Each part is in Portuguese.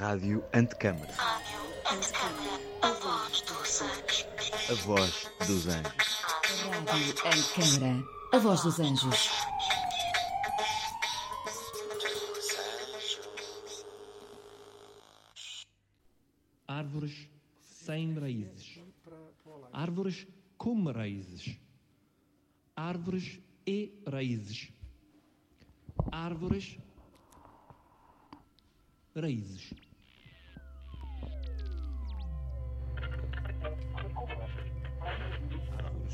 Rádio Antecâmara. A voz dos anjos. A voz dos anjos. Rádio Antecâmara. A voz dos anjos. Árvores sem raízes. Árvores com raízes. Árvores e raízes. Árvores. Raízes.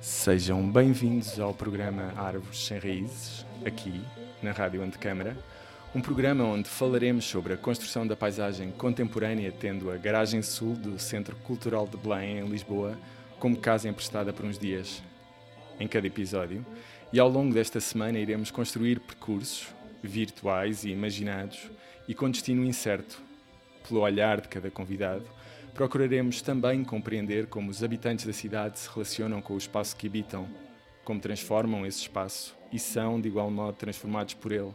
Sejam bem-vindos ao programa Árvores Sem Raízes, aqui na Rádio Antecâmara, um programa onde falaremos sobre a construção da paisagem contemporânea, tendo a garagem sul do Centro Cultural de Belém, em Lisboa, como casa emprestada por uns dias em cada episódio. E ao longo desta semana iremos construir percursos virtuais e imaginados e com destino incerto, pelo olhar de cada convidado, procuraremos também compreender como os habitantes da cidade se relacionam com o espaço que habitam, como transformam esse espaço e são, de igual modo, transformados por ele.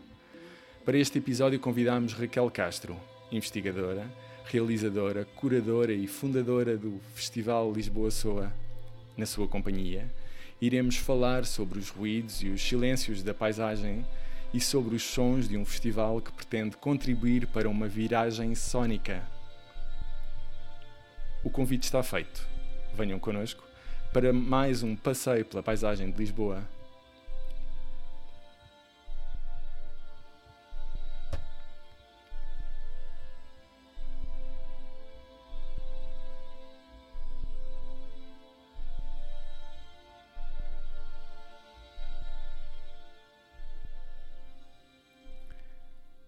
Para este episódio convidamos Raquel Castro, investigadora, realizadora, curadora e fundadora do Festival Lisboa Soa. Na sua companhia, iremos falar sobre os ruídos e os silêncios da paisagem e sobre os sons de um festival que pretende contribuir para uma viragem sónica. O convite está feito. Venham connosco para mais um passeio pela paisagem de Lisboa.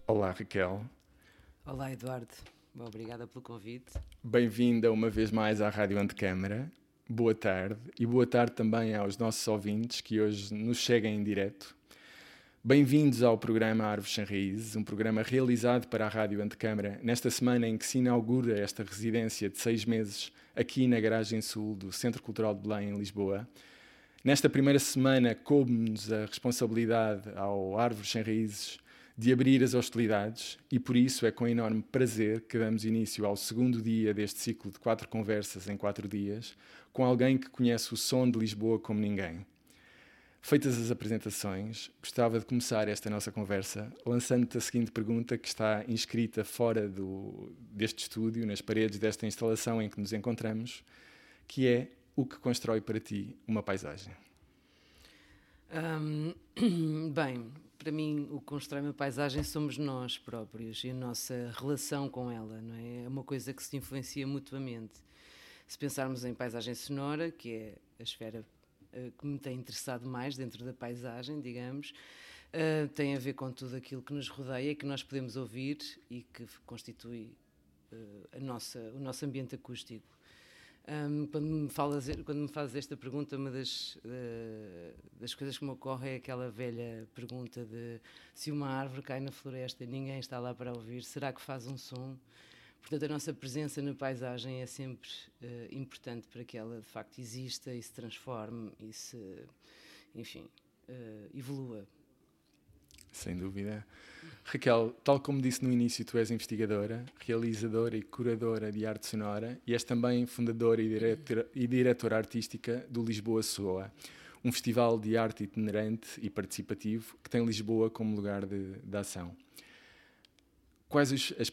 Olá, Raquel. Olá, Eduardo. Obrigada pelo convite. Bem-vinda uma vez mais à Rádio Antecâmara. Boa tarde e boa tarde também aos nossos ouvintes que hoje nos chegam em direto. Bem-vindos ao programa Árvores Sem Raízes, um programa realizado para a Rádio Antecâmara nesta semana em que se inaugura esta residência de seis meses aqui na Garagem Sul do Centro Cultural de Belém, em Lisboa. Nesta primeira semana coube-nos a responsabilidade ao Árvores Sem Raízes de abrir as hostilidades e por isso é com enorme prazer que damos início ao segundo dia deste ciclo de quatro conversas em quatro dias com alguém que conhece o som de Lisboa como ninguém. Feitas as apresentações, gostava de começar esta nossa conversa lançando-te a seguinte pergunta que está inscrita fora do, deste estúdio, nas paredes desta instalação em que nos encontramos, que é o que constrói para ti uma paisagem? Um, bem, para mim, o que constrói uma paisagem somos nós próprios e a nossa relação com ela, não é? É uma coisa que se influencia mutuamente. Se pensarmos em paisagem sonora, que é a esfera uh, que me tem interessado mais dentro da paisagem, digamos, uh, tem a ver com tudo aquilo que nos rodeia, que nós podemos ouvir e que constitui uh, a nossa, o nosso ambiente acústico. Um, quando, me falas, quando me fazes esta pergunta, uma das, uh, das coisas que me ocorre é aquela velha pergunta de se uma árvore cai na floresta e ninguém está lá para ouvir, será que faz um som? Portanto, a nossa presença na paisagem é sempre uh, importante para que ela de facto exista e se transforme e se, enfim, uh, evolua. Sem dúvida. Raquel, tal como disse no início, tu és investigadora, realizadora e curadora de arte sonora e és também fundadora e diretora, e diretora artística do Lisboa Soa, um festival de arte itinerante e participativo que tem Lisboa como lugar de, de ação. Quais os, as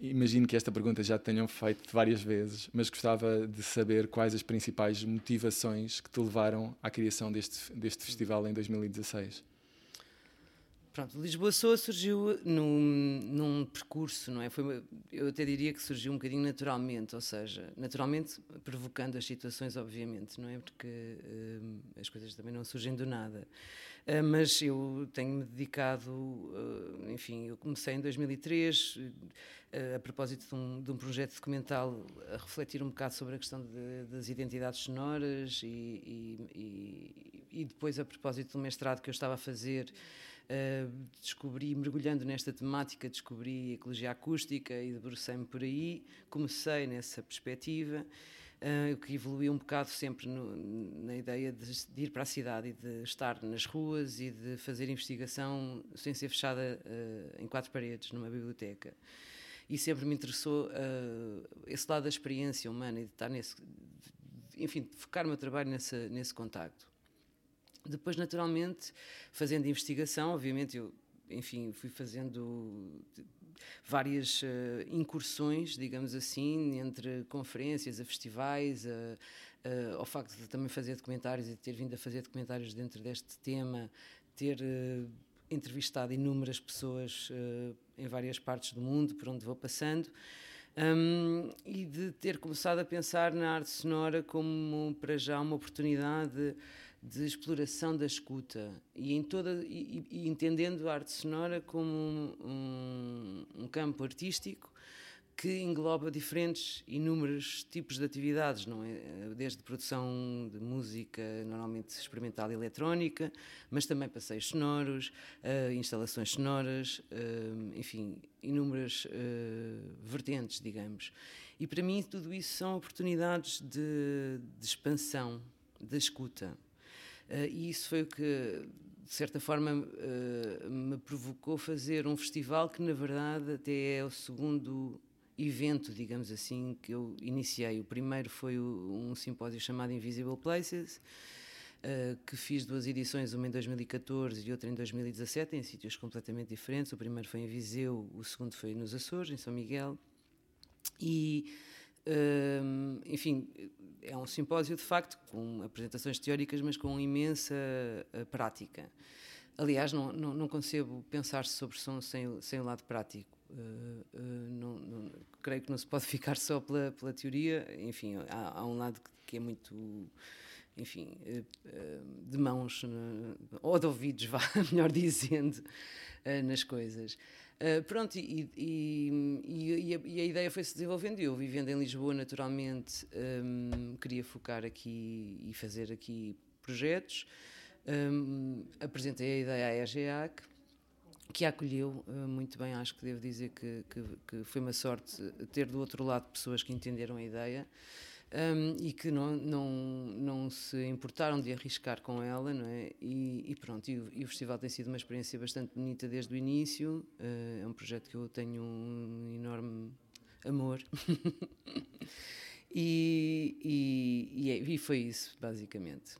Imagino que esta pergunta já te tenham feito várias vezes, mas gostava de saber quais as principais motivações que te levaram à criação deste, deste festival em 2016. Pronto, Lisboa Soa surgiu num, num percurso, não é? Foi, eu até diria que surgiu um bocadinho naturalmente, ou seja, naturalmente provocando as situações, obviamente, não é? Porque hum, as coisas também não surgem do nada. Ah, mas eu tenho-me dedicado, ah, enfim, eu comecei em 2003, ah, a propósito de um, de um projeto documental, a refletir um bocado sobre a questão de- das identidades sonoras e, e- e- e depois, a propósito do mestrado que eu estava a fazer, Uh, descobri, mergulhando nesta temática, descobri ecologia acústica e debrucei-me por aí. Comecei nessa perspectiva, uh, que evoluiu um bocado sempre no- na ideia de, de ir para a cidade e de estar nas ruas e de fazer investigação sem ser fechada uh, em quatro paredes, numa biblioteca. E sempre me interessou esse lado da experiência humana e de estar nesse. de- enfim, de focar o meu trabalho nessa, nesse contacto. Depois, naturalmente, fazendo investigação, obviamente eu, enfim, fui fazendo várias eh, incursões, digamos assim, entre conferências, a festivais, a- ao facto de também fazer documentários e ter vindo a fazer documentários dentro deste tema, ter eh, entrevistado inúmeras pessoas eh, em várias partes do mundo, por onde vou passando. Um, e de ter começado a pensar na arte sonora como para já uma oportunidade de exploração da escuta e em toda e, e entendendo a arte sonora como um, um- um campo artístico que engloba diferentes inúmeros tipos de atividades, não é? Desde produção de música, normalmente experimental e eletrónica, mas também passeios sonoros, eh, instalações sonoras, eh, enfim, inúmeras eh, vertentes, digamos. E para mim tudo isso são oportunidades de, de expansão, da escuta. Eh, e isso foi o que, de certa forma, eh, me provocou fazer um festival que, na verdade, até é o segundo evento, digamos assim, que eu iniciei. O primeiro foi um simpósio chamado Invisible Places, eh, que fiz duas edições, uma em 2014 e outra em 2017, em sítios completamente diferentes. O primeiro foi em Viseu, o segundo foi nos Açores, em São Miguel. E, enfim, é um simpósio de facto com apresentações teóricas, mas com imensa eh, prática. Aliás, não, não, não concebo pensar sobre som sem, sem o lado prático. Eh, eh, não- não- creio que não se pode ficar só pela, pela teoria. Enfim, há, há um lado que, que é muito, enfim, de mãos, ou de ouvidos, vá, melhor dizendo, nas coisas. Uh, pronto, e, e- e- a, e a ideia foi-se desenvolvendo. e Eu, vivendo em Lisboa, naturalmente, um, queria focar aqui e fazer aqui projetos. Um, apresentei a ideia à EGEAC, que a acolheu uh, muito bem. Acho que devo dizer que, que, que foi uma sorte ter do outro lado pessoas que entenderam a ideia. Um, e que não, não, não se importaram de arriscar com ela, não é? E, e pronto, e o, e o festival tem sido uma experiência bastante bonita desde o início. eh, é um projeto que eu tenho um enorme amor. e, e, é- e foi isso, basicamente.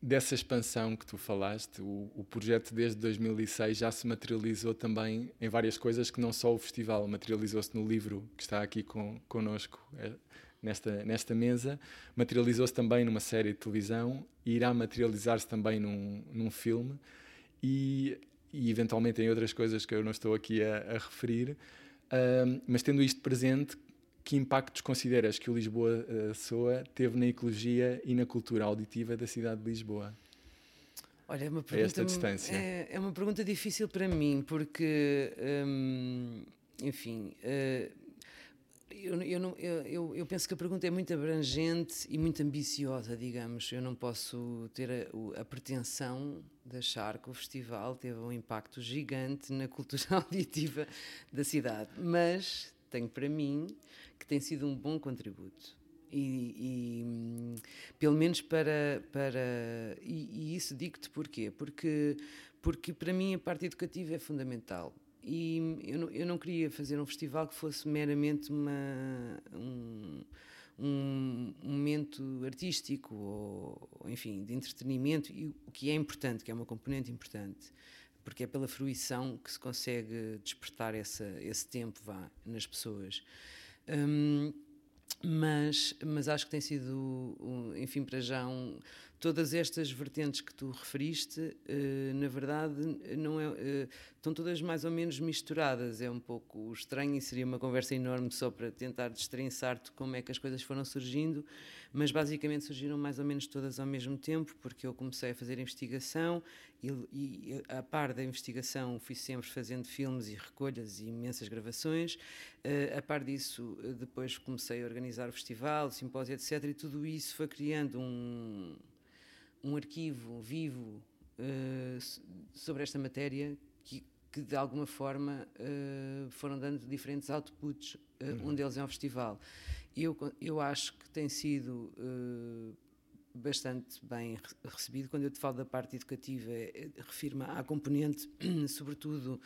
Dessa expansão que tu falaste, o, o projeto desde 2006 já se materializou também em várias coisas que não só o festival, materializou-se no livro que está aqui com, connosco eh, nesta, nesta mesa, materializou-se também numa série de televisão e irá materializar-se também num, num filme e, e eventualmente em outras coisas que eu não estou aqui a, a referir. Ahm, mas tendo isto presente, que impactos consideras que o Lisboa eh, Soa teve na ecologia e na cultura auditiva da cidade de Lisboa? Olha, é uma A pergunta, esta distância. É, é uma pergunta difícil para mim, porque, hum, enfim, eh, eu, eu, não- eu- eu- penso que a pergunta é muito abrangente e muito ambiciosa, digamos. Eu não posso ter a, a pretensão de achar que o festival teve um impacto gigante na cultura auditiva da cidade, mas tenho para mim que tem sido um bom contributo. E, e, pelo menos para. para e, e isso digo-te porquê? Porque, porque para mim a parte educativa é fundamental. E eu não, eu não queria fazer um festival que fosse meramente uma, um, um momento artístico ou, enfim, de entretenimento, e o que é importante, que é uma componente importante, porque é pela fruição que se consegue despertar essa, esse tempo vá, nas pessoas. Hum, mas, mas acho que tem sido, um, enfim, para já um, todas estas vertentes que tu referiste, eh, na verdade, não é, eh, estão todas mais ou menos misturadas. É um pouco estranho e seria uma conversa enorme só para tentar destrinçar-te como é que as coisas foram surgindo, mas basicamente surgiram mais ou menos todas ao mesmo tempo, porque eu comecei a fazer investigação e, e a par da investigação fui sempre fazendo filmes e recolhas e imensas gravações. Uh, a par disso, depois comecei a organizar o festival, o simpósio, etc. E tudo isso foi criando um um arquivo vivo uh, sobre esta matéria que, que de alguma forma uh, foram dando diferentes outputs. Uh, uhum. Um deles é um festival. Eu, eu acho que tem sido bastante bem recebido. Quando eu te falo da parte educativa, é, refiro-me à componente, sobretudo,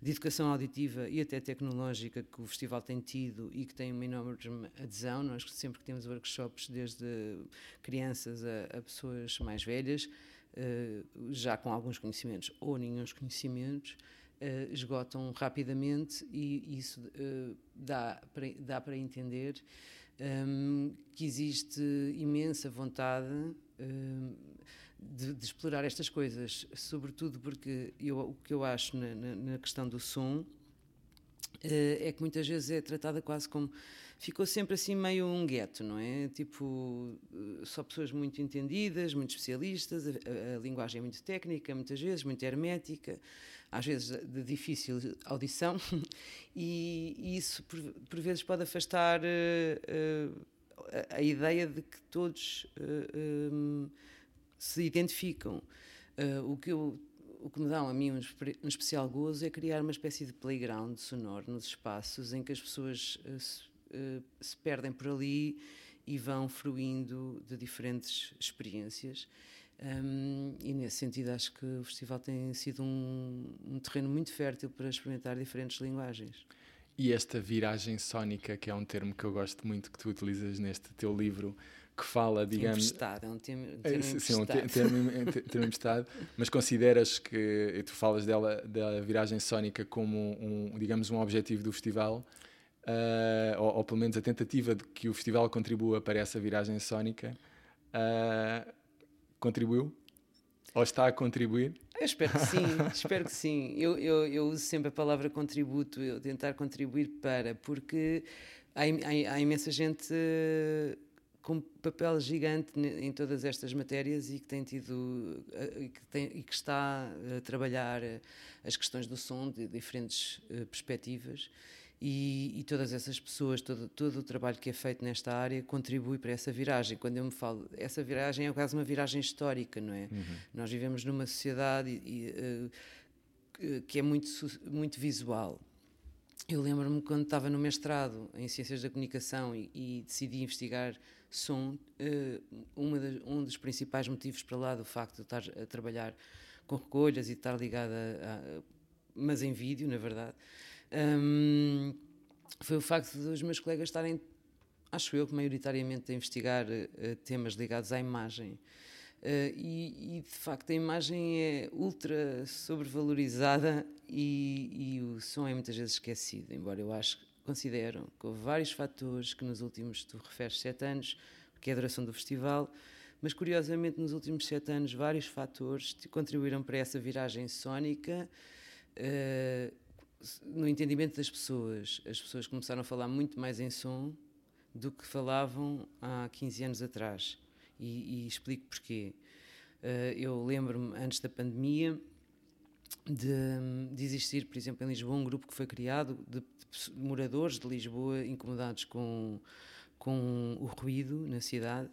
de educação auditiva e até tecnológica que o festival tem tido e que tem uma enorme adesão. Nós sempre que temos workshops, desde crianças a, a pessoas mais velhas, uh, já com alguns conhecimentos ou nenhum conhecimentos, uh, esgotam rapidamente e isso uh, dá, para, dá para entender um, que existe imensa vontade um, de, de, explorar estas coisas, sobretudo porque eu, o que eu acho na, na, na questão do som uh, é que muitas vezes é tratada quase como ficou sempre assim meio um gueto, não é? Tipo, só pessoas muito entendidas, muito especialistas, a, a, linguagem é muito técnica, muitas vezes, muito hermética, às vezes de difícil audição, e, isso por, por, vezes pode afastar uh, a, a, ideia de que todos uh, um, se identificam. Uh, o que eu o que me dá a mim um, um, especial gozo é criar uma espécie de playground sonoro nos espaços em que as pessoas se, se, perdem por ali e vão fruindo de diferentes experiências. Um, e nesse sentido acho que o festival tem sido um, um, terreno muito fértil para experimentar diferentes linguagens. E esta viragem sónica, que é um termo que eu gosto muito que tu utilizas neste teu livro, que fala, digamos. Emprestado, é um termo, um termo Sim, um termo, termo emprestado, mas consideras que tu falas dela, da viragem sónica como um, digamos, um objetivo do festival, uh, ou, ou, pelo menos a tentativa de que o festival contribua para essa viragem sónica. Uh, Contribuiu? Ou está a contribuir? Eu espero que sim, espero que sim. Eu, eu, eu, uso sempre a palavra contributo, eu tentar contribuir para, porque há, há, há imensa gente uh, com papel gigante em todas estas matérias e que tem tido uh, e, que tem, e que está a trabalhar uh, as questões do som de diferentes perspectivas e, e, todas essas pessoas, todo, todo o trabalho que é feito nesta área contribui para essa viragem. Quando eu me falo, essa viragem é quase uma viragem histórica, não é? Uhum. Nós vivemos numa sociedade e, uh, que é muito, muito visual. Eu lembro-me quando estava no mestrado em Ciências da Comunicação e, e decidi investigar som, uh, das, um dos principais motivos para lá do facto de estar a trabalhar com recolhas e de estar ligada, a, mas em vídeo, na verdade, um, foi o facto dos meus colegas estarem, acho eu, maioritariamente a investigar uh, temas ligados à imagem. Uh, e, e, de facto a imagem é ultra sobrevalorizada e, e, o som é muitas vezes esquecido, embora eu acho, considero que houve vários fatores que nos últimos, tu referes, sete anos, que é a duração do festival, mas curiosamente nos últimos sete anos vários fatores contribuíram para essa viragem sónica uh, no entendimento das pessoas, as pessoas começaram a falar muito mais em som do que falavam há 15 anos atrás. E, e explico porquê. Uh, eu lembro-me, antes da pandemia, de, de, existir, por exemplo, em Lisboa, um grupo que foi criado de, de moradores de Lisboa incomodados com, com o ruído na cidade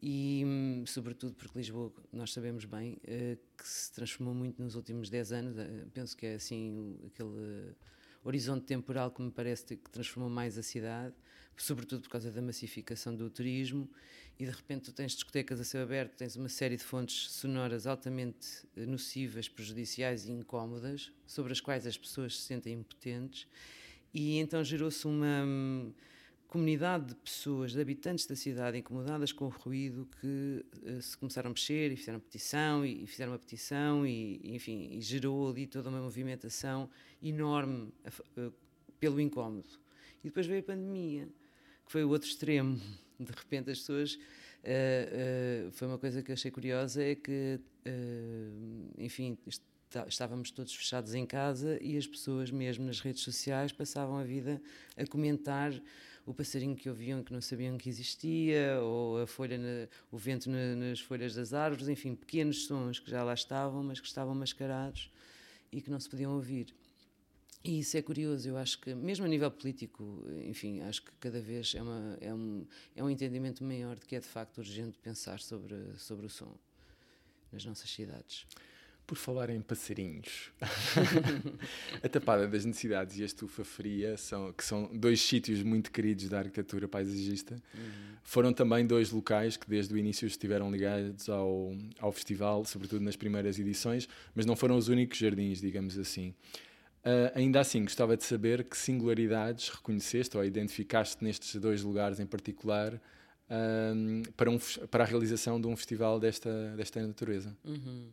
e hum, sobretudo porque Lisboa, nós sabemos bem, uh, que se transformou muito nos últimos 10 anos, uh, penso que é assim aquele horizonte temporal que me parece que transformou mais a cidade, sobretudo por causa da massificação do turismo. E de repente tu tens discotecas a céu aberto, tens uma série de fontes sonoras altamente nocivas, prejudiciais e incómodas, sobre as quais as pessoas se sentem impotentes. E então gerou-se uma... Comunidade de pessoas, de habitantes da cidade incomodadas com o ruído que uh, se começaram a mexer e fizeram petição e, fizeram uma petição e, enfim, e gerou ali toda uma movimentação enorme uh, pelo incómodo. E depois veio a pandemia, que foi o outro extremo. De repente as pessoas Uh, foi uma coisa que achei curiosa é que, enfim, estávamos todos fechados em casa e as pessoas mesmo nas redes sociais passavam a vida a comentar o passarinho que ouviam que não sabiam que existia, ou a folha, na, o vento na, nas folhas das árvores, enfim, pequenos sons que já lá estavam, mas que estavam mascarados e que não se podiam ouvir. E isso é curioso, eu acho que, mesmo a nível político, enfim, acho que cada vez é, uma, é, um, é um entendimento maior de que é de facto urgente pensar sobre, sobre o som nas nossas cidades. Por falar em passarinhos, a Tapada das Necessidades e a Estufa Fria, são, que são dois sítios muito queridos da arquitetura paisagista, uhum. foram também dois locais que desde o início estiveram ligados ao, ao festival, sobretudo nas primeiras edições, mas não foram os únicos jardins, digamos assim. Uh, ainda assim, gostava de saber que singularidades reconheceste ou identificaste nestes dois lugares em particular uh, para, um, para a realização de um festival desta, desta natureza. Uhum.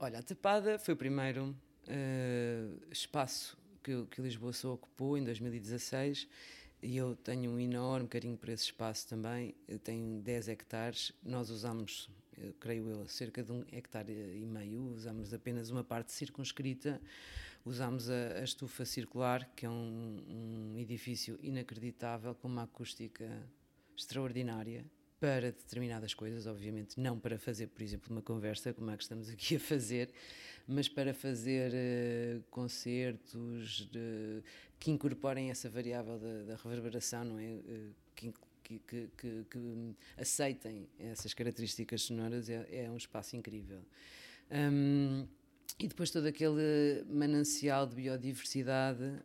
Olha, a Tapada foi o primeiro uh, espaço que, que Lisboa só ocupou em 2016 e eu tenho um enorme carinho por esse espaço também. Tenho 10 hectares, nós usamos, eu creio eu, cerca de um hectare e meio, usamos apenas uma parte circunscrita, usamos a, a estufa circular, que é um, um edifício inacreditável, com uma acústica extraordinária para determinadas coisas, obviamente, não para fazer, por exemplo, uma conversa como a que estamos aqui a fazer, mas para fazer uh, concertos que incorporem essa variável da, da reverberação, não é? Uh, que, que, que, que, aceitem essas características sonoras, é, é um espaço incrível. Um, e depois todo aquele manancial de biodiversidade.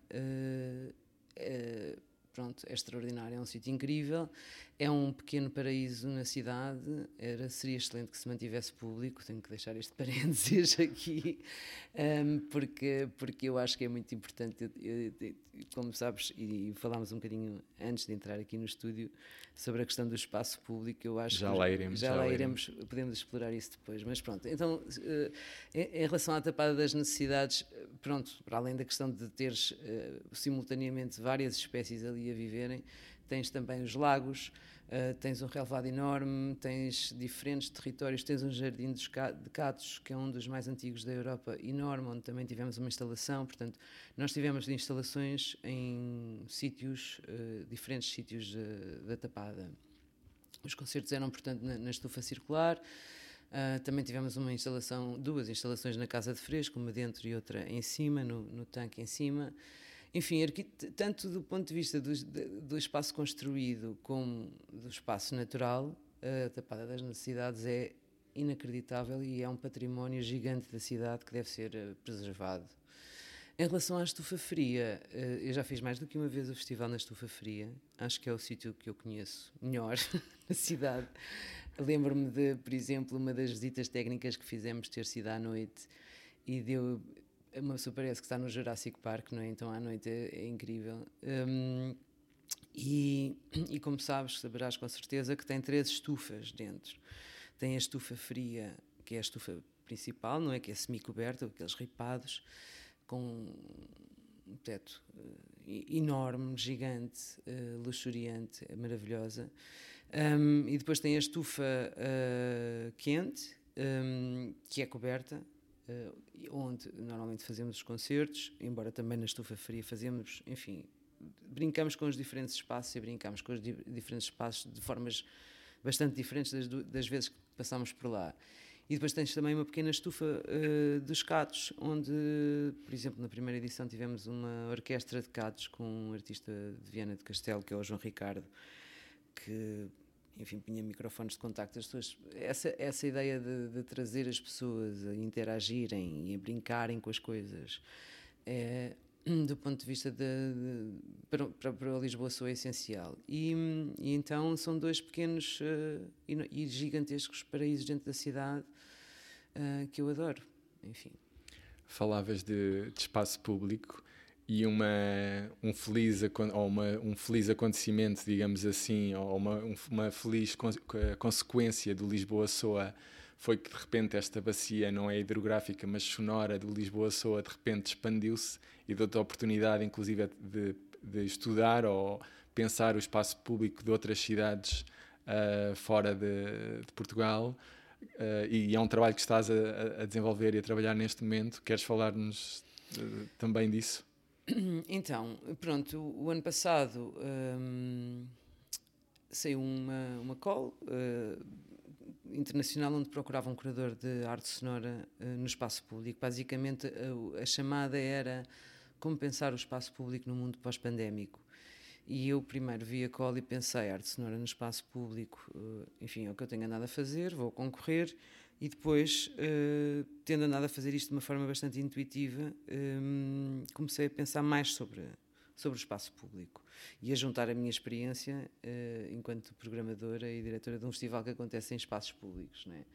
Pronto, é extraordinário, é um sítio incrível, é um pequeno paraíso na cidade, era, seria excelente que se mantivesse público, tenho que deixar este parênteses aqui, um, porque, porque eu acho que é muito importante, eu, eu, como sabes, e falámos um bocadinho antes de entrar aqui no estúdio, sobre a questão do espaço público, eu acho já que lá iremos, já, já lá iremos, iremos, podemos explorar isso depois, mas pronto, então, uh, em, em, relação à tapada das necessidades, pronto, para além da questão de teres uh, simultaneamente várias espécies ali a viverem, tens também os lagos, uh, tens um relevado enorme, tens diferentes territórios, tens um jardim de catos, que é um dos mais antigos da Europa, enorme, onde também tivemos uma instalação, portanto, nós tivemos instalações em sítios, uh, diferentes sítios da Tapada. Os concertos eram, portanto, na, na estufa circular, Uh, também tivemos uma instalação, duas instalações na Casa de Fresco, uma dentro e outra em cima, no, no tanque em cima. Enfim, tanto do ponto de vista do, do, espaço construído como do espaço natural, a Tapada das Necessidades é inacreditável e é um património gigante da cidade que deve ser uh, preservado. Em relação à estufa fria, uh, eu já fiz mais do que uma vez o festival na estufa fria, acho que é o sítio que eu conheço melhor na cidade. Lembro-me de, por exemplo, uma das visitas técnicas que fizemos ter sido à noite e deu. Uma pessoa parece que está no Jurassic Park, não é? Então à noite é, é incrível. Um, e, e, como sabes, saberás com certeza que tem três estufas dentro. Tem a estufa fria, que é a estufa principal, não é? Que é semi-coberta, aqueles ripados, com um teto uh, enorme, gigante, uh, luxuriante, maravilhosa. Um, e depois tem a estufa uh, quente, um, que é coberta, uh, onde normalmente fazemos os concertos, embora também na estufa fria fazemos, enfim, brincamos com os diferentes espaços e brincamos com os di diferentes espaços de formas bastante diferentes das, das, vezes que passamos por lá. E depois tens também uma pequena estufa uh, dos catos, onde, por exemplo, na primeira edição tivemos uma orquestra de catos com um artista de Viana de Castelo, que é o João Ricardo, que enfim, punha microfones de contacto. As pessoas, essa, essa ideia de, de, trazer as pessoas a interagirem e a brincarem com as coisas, é, do ponto de vista de, de para, para, Lisboa, sou essencial. E, e, então são dois pequenos uh, e, e, gigantescos paraísos dentro da cidade uh, que eu adoro. Enfim. Falavas de, de espaço público e uma, um, feliz, ou uma, um feliz acontecimento, digamos assim, ou uma, uma feliz consequência do Lisboa Soa foi que de repente esta bacia não é hidrográfica, mas sonora do Lisboa Soa de repente expandiu-se e deu-te a oportunidade, inclusive, de, de, estudar ou pensar o espaço público de outras cidades uh, fora de, de Portugal. Uh, e é um trabalho que estás a, a, desenvolver e a trabalhar neste momento. Queres falar-nos uh, também disso? Então, pronto, o, ano passado um, saiu uma, uma call uh, internacional onde procurava um curador de arte sonora no espaço público. Basicamente, a, a chamada era como pensar o espaço público no mundo pós-pandémico. E eu primeiro vi a cola e pensei, arte sonora no espaço público, uh, enfim, é o que eu tenho andado a fazer, vou concorrer. E depois, uh, tendo andado a fazer isto de uma forma bastante intuitiva, um, comecei a pensar mais sobre, sobre o espaço público e a juntar a minha experiência uh, enquanto programadora e diretora de um festival que acontece em espaços públicos. Não é?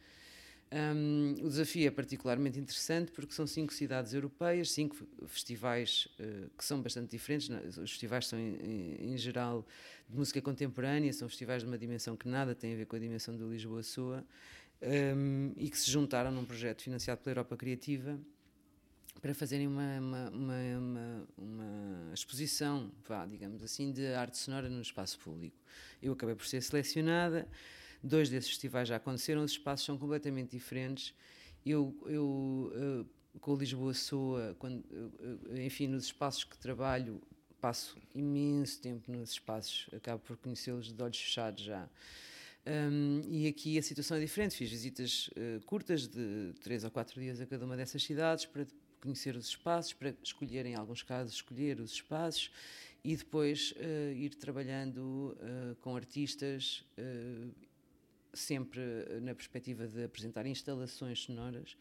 Um, o desafio é particularmente interessante porque são cinco cidades europeias, cinco festivais uh, que são bastante diferentes. Os festivais são, em, em, geral, de música contemporânea, são festivais de uma dimensão que nada tem a ver com a dimensão do Lisboa-Soa um, e que se juntaram num projeto financiado pela Europa Criativa para fazerem uma, uma, uma, uma, exposição, vá, digamos assim, de arte sonora no espaço público. Eu acabei por ser selecionada. Dois desses festivais já aconteceram, os espaços são completamente diferentes. Eu, eu uh, com Lisboa Soa, quando, enfim, nos espaços que trabalho, passo imenso tempo nos espaços, acabo por conhecê-los de olhos fechados já. Um, e aqui a situação é diferente. Fiz visitas uh, curtas de três ou quatro dias a cada uma dessas cidades para conhecer os espaços, para escolher, em alguns casos, escolher os espaços e depois uh, ir trabalhando uh, com artistas sempre eh, na perspectiva de apresentar instalações sonoras,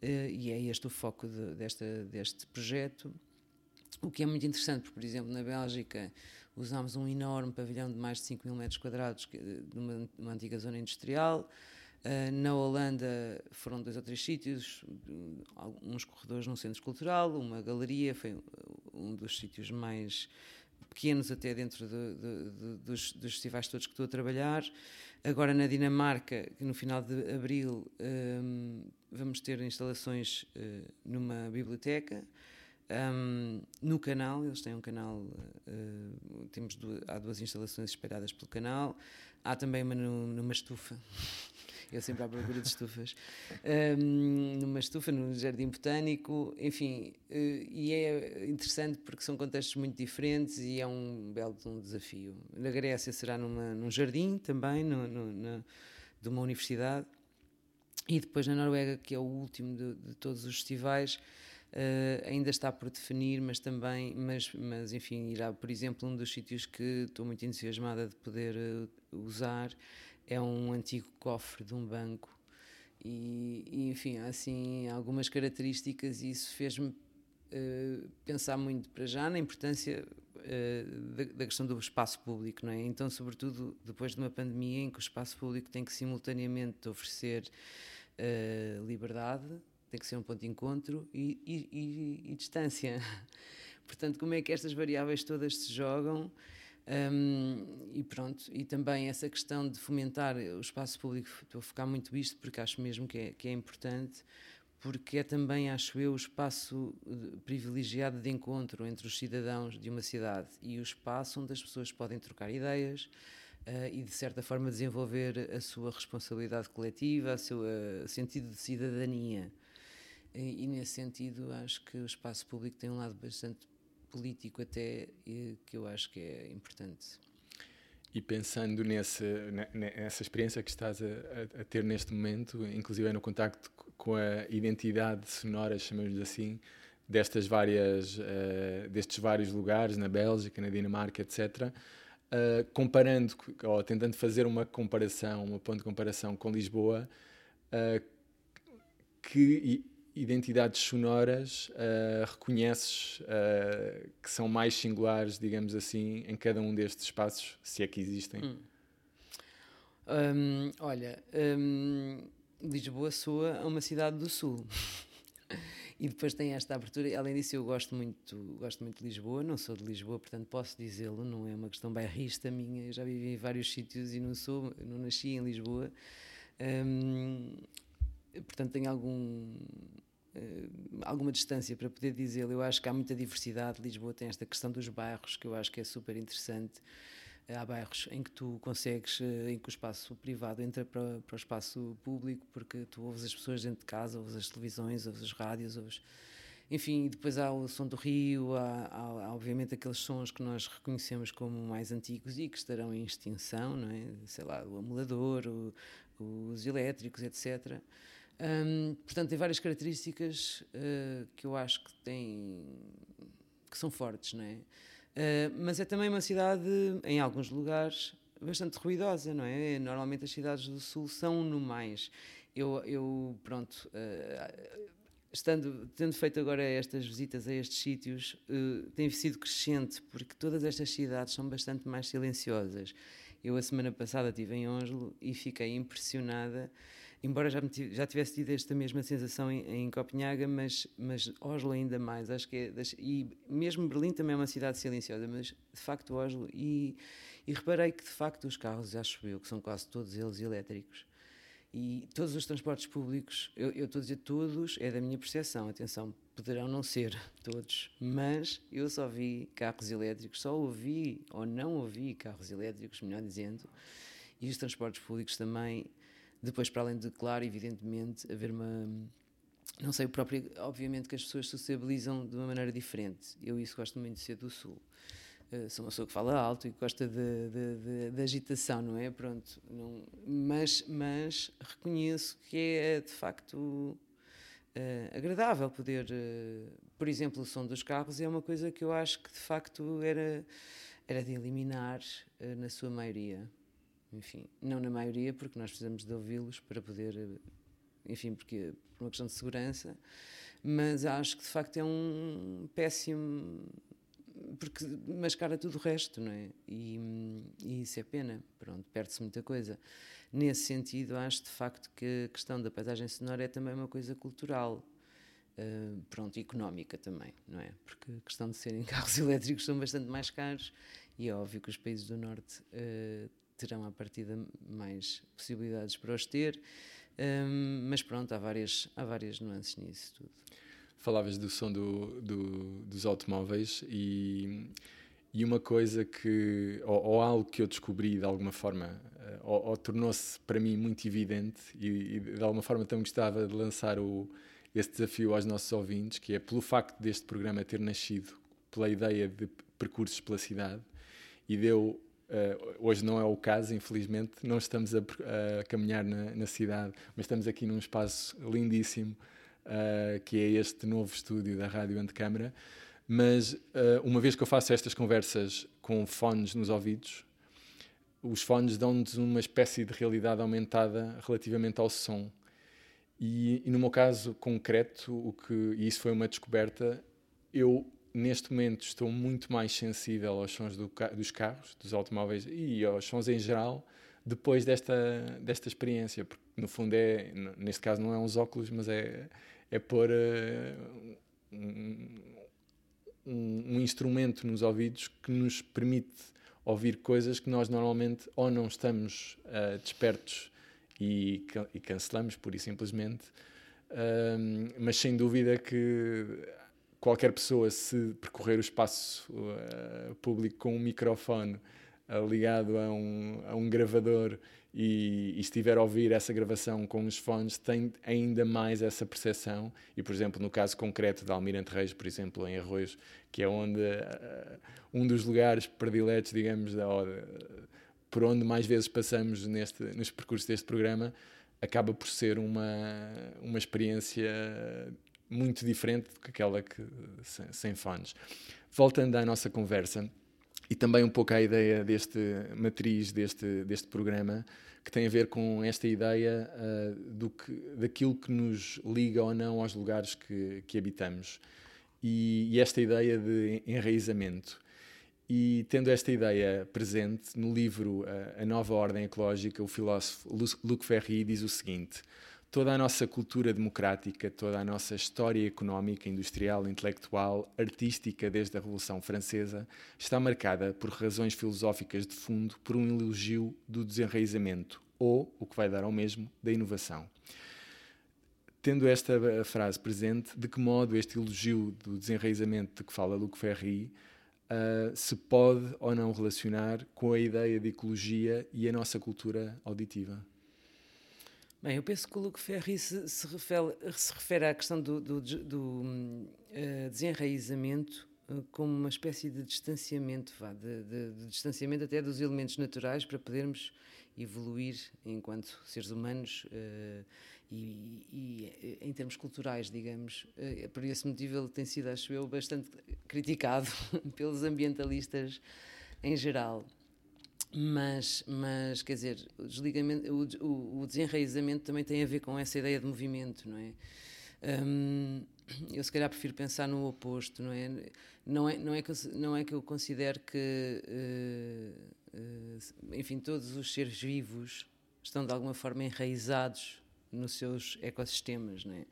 e é este o foco de, desta, deste projeto. O que é muito interessante, porque, por exemplo, na Bélgica usámos um enorme pavilhão de mais de 5 mil metros quadrados de uma, uma antiga zona industrial. Uh, na Holanda foram dois ou três sítios, uns corredores num centro cultural, uma galeria, foi um dos sítios mais pequenos até dentro de, de, de, dos, dos, festivais todos que estou a trabalhar. Agora na Dinamarca, no final de abril, um, vamos ter instalações uh, numa biblioteca. Um, no canal, eles têm um canal, uh, temos duas, há duas instalações espalhadas pelo canal, há também uma no, numa estufa. Eu sempre à procura de estufas, um, numa estufa, no jardim botânico, enfim, uh, e é interessante porque são contextos muito diferentes e é um belo um desafio. Na Grécia será numa, num jardim também, no, no, de uma universidade, e depois na Noruega, que é o último de, de todos os festivais, Uh, ainda está por definir, mas também, mas, mas enfim, irá, por exemplo, um dos sítios que estou muito entusiasmada de poder uh, usar é um antigo cofre de um banco e, e enfim, assim algumas características e isso fez-me uh, pensar muito para já na importância da, da, questão do espaço público, não é? Então, sobretudo depois de uma pandemia em que o espaço público tem que simultaneamente oferecer liberdade, tem que ser um ponto de encontro e, e, e, e distância. Portanto, como é que estas variáveis todas se jogam? Um, e pronto, e também essa questão de fomentar o espaço público, estou a focar muito isto porque acho mesmo que é, que é importante, porque é também, acho eu, o espaço privilegiado de encontro entre os cidadãos de uma cidade e o espaço onde as pessoas podem trocar ideias uh, e, de certa forma, desenvolver a sua responsabilidade coletiva, o seu uh, sentido de cidadania. E, e, nesse sentido, acho que o espaço público tem um lado bastante político até que eu acho que é importante. E pensando nesse, nessa experiência que estás a, a, ter neste momento, inclusive no contacto com a identidade sonora, chamamos-lhe assim, destas várias, uh, destes vários lugares, na Bélgica, na Dinamarca, etc., uh, eh, comparando, ou tentando fazer uma comparação, uma ponto de comparação com Lisboa, uh, que identidades sonoras uh, reconheces uh, que são mais singulares, digamos assim, em cada um destes espaços, se é que existem? Hum. Um, olha, um, Lisboa soa a uma cidade do Sul. e depois tem esta abertura. Além disso, eu gosto muito, gosto muito de Lisboa, não sou de Lisboa, portanto posso dizê-lo, não é uma questão bairrista minha. Eu já vivi em vários sítios e não sou, não nasci em Lisboa. Um, portanto tenho algum alguma distância para poder dizê-lo. Eu acho que há muita diversidade. Lisboa tem esta questão dos bairros que eu acho que é super interessante. Há bairros em que tu consegues, eh, em que o espaço privado entra para, para o espaço público, porque tu ouves as pessoas dentro de casa, ouves as televisões, ouves as rádios, ouves enfim, depois há o som do rio, há, há, há, obviamente aqueles sons que nós reconhecemos como mais antigos e que estarão em extinção, não é? Sei lá, o amulador, o, os elétricos, etc. Um, portanto, tem várias características uh, que eu acho que têm que são fortes, não é? Uh, mas é também uma cidade, em alguns lugares, bastante ruidosa, não é? Normalmente as cidades do Sul são no mais. Eu, eu pronto, uh, estando, tendo feito agora estas visitas a estes sítios, uh, tem sido crescente, porque todas estas cidades são bastante mais silenciosas. Eu, a semana passada, estive em Oslo e fiquei impressionada, embora já, já tivesse tido esta mesma sensação em, em Copenhaga, mas, mas Oslo ainda mais. Acho que é das, e mesmo Berlim também é uma cidade silenciosa, mas de facto Oslo. E, e reparei que de facto os carros, acho eu, que são quase todos eles elétricos e todos os transportes públicos, eu, eu estou a dizer todos, é da minha percepção, atenção, poderão não ser todos, mas eu só vi carros elétricos, só ouvi ou não ouvi carros elétricos, melhor dizendo, e os transportes públicos também, depois para além de, claro, evidentemente, haver uma... Não sei, o próprio, obviamente que as pessoas sociabilizam de uma maneira diferente. Eu isso gosto muito de ser do Sul. Eh, sou uma pessoa que fala alto e gosta de, de, de, de agitação, não é? Pronto, não, mas, mas reconheço que é de facto uh, agradável poder, uh, por exemplo, o som dos carros é uma coisa que eu acho que de facto era, era de eliminar uh, na sua maioria. Enfim, não na maioria, porque nós precisamos de ouvi-los para poder, enfim, porque por uma questão de segurança, mas acho que de facto é um péssimo porque mascara tudo o resto, não é? E, e isso é pena, pronto, perde-se muita coisa. Nesse sentido, acho de facto que a questão da paisagem sonora é também uma coisa cultural, uh, pronto, económica também, não é? Porque a questão de serem carros elétricos são bastante mais caros e é óbvio que os países do Norte uh, terão à partida mais possibilidades para os ter, um, mas pronto, há várias, há várias nuances nisso tudo. Falavas do som do, do, dos automóveis e, e uma coisa que, ou, ou, algo que eu descobri de alguma forma, eh, ou, ou tornou-se para mim muito evidente e, e, de alguma forma também gostava de lançar o, esse desafio aos nossos ouvintes, que é pelo facto deste programa ter nascido pela ideia de percursos pela cidade e deu Uh, hoje não é o caso, infelizmente, não estamos a, a caminhar na, na, cidade, mas estamos aqui num espaço lindíssimo uh, que é este novo estúdio da Rádio Antecâmara. Mas uh, uma vez que eu faço estas conversas com fones nos ouvidos, os fones dão-nos uma espécie de realidade aumentada relativamente ao som. E, e, no meu caso concreto, o que, e isso foi uma descoberta, eu neste momento estou muito mais sensível aos sons do, dos carros, dos automóveis e aos sons em geral depois desta, desta experiência, porque no fundo é, neste caso não é uns óculos, mas é, é pôr uh, um, um, instrumento nos ouvidos que nos permite ouvir coisas que nós normalmente ou não estamos uh, despertos e, e, cancelamos, pura e simplesmente, uh, mas sem dúvida que qualquer pessoa, se percorrer o espaço uh, público com um microfone ligado a um, a um gravador e, e estiver a ouvir essa gravação com os fones, tem ainda mais essa percepção. E, por exemplo, no caso concreto de Almirante Reis, por exemplo, em Arroios, que é onde uh, um dos lugares prediletos, digamos, da, por onde mais vezes passamos neste, nos percursos deste programa, acaba por ser uma, uma experiência muito diferente do que aquela que, sem, sem fones. Voltando à nossa conversa, e também um pouco à ideia deste matriz deste, deste programa, que tem a ver com esta ideia uh, do que, daquilo que nos liga ou não aos lugares que, que habitamos. E, e, esta ideia de enraizamento. E tendo esta ideia presente no livro uh, A Nova Ordem Ecológica, o filósofo Luc Ferry diz o seguinte: Toda a nossa cultura democrática, toda a nossa história económica, industrial, intelectual, artística desde a Revolução Francesa está marcada por razões filosóficas de fundo, por um elogio do desenraizamento ou, o que vai dar ao mesmo, da inovação. Tendo esta frase presente, de que modo este elogio do desenraizamento de que fala Luc Ferry uh, se pode ou não relacionar com a ideia de ecologia e a nossa cultura auditiva. Bem, eu penso que o Luke Ferri se, se, refere, se refere, à questão do, do, do uh, desenraizamento uh, como uma espécie de distanciamento, vá, de, de, de, distanciamento até dos elementos naturais para podermos evoluir enquanto seres humanos uh, e, e, em termos culturais, digamos. por esse motivo ele tem sido, acho eu, bastante criticado pelos ambientalistas em geral. Mas, mas quer dizer, o, o, o, desenraizamento também tem a ver com essa ideia de movimento, não é? Um, eu se calhar prefiro pensar no oposto, não é? Não é, não é, que, eu, não é que eu considero que, uh, uh, enfim, todos os seres vivos estão de alguma forma enraizados nos seus ecossistemas, não é?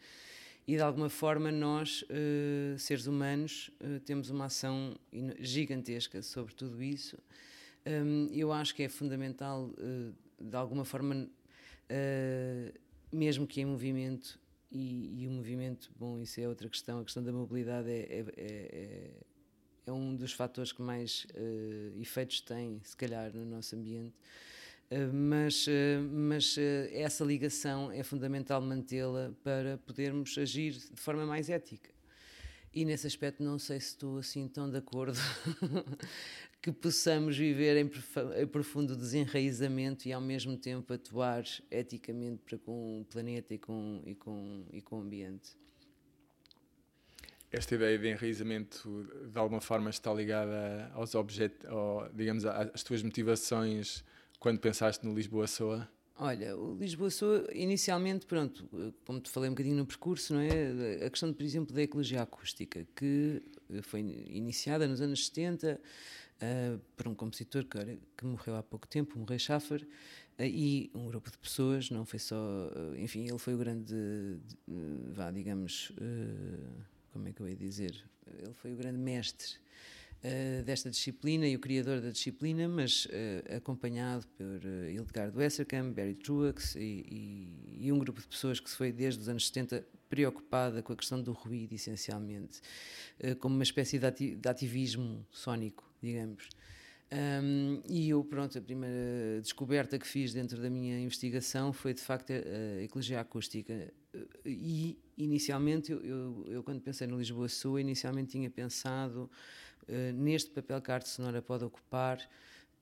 E de alguma forma nós, uh, seres humanos, temos uma ação gigantesca sobre tudo isso um, eu acho que é fundamental, uh, de alguma forma, uh, mesmo que em movimento, e, e, o movimento, bom, isso é outra questão, a questão da mobilidade é, é, é, é um dos fatores que mais uh, efeitos tem, se calhar, no nosso ambiente. mas, mas essa ligação é fundamental mantê-la para podermos agir de forma mais ética. E nesse aspecto não sei se estou assim tão de acordo que possamos viver em, profundo desenraizamento e ao mesmo tempo atuar eticamente para com o planeta e com, e com, e com o ambiente. Esta ideia de enraizamento de alguma forma está ligada aos objetos, digamos, às tuas motivações quando pensaste no Lisboa Soa? Olha, o Lisboa Soa, inicialmente, pronto, como te falei um bocadinho no percurso, não é? A questão, por exemplo, da ecologia acústica, que foi iniciada nos anos 70 uh, por um compositor que, que, morreu há pouco tempo, o Rei Schaffer, uh, e um grupo de pessoas, não foi só, uh, enfim, ele foi o grande, vá, digamos, como é que eu ia dizer? Ele foi o grande mestre uh, desta disciplina e o criador da disciplina, mas uh, acompanhado por uh, Hildegard Wesserkamp, Barry Truax e, e, e, um grupo de pessoas que se foi desde os anos 70 preocupada com a questão do ruído, essencialmente, como uma espécie de, ati de ativismo sónico, digamos. Um, e eu, pronto, a primeira descoberta que fiz dentro da minha investigação foi de facto a, ecologia acústica. E inicialmente, eu, eu, eu, quando pensei no Lisboa Sul, inicialmente tinha pensado eh, neste papel que a arte sonora pode ocupar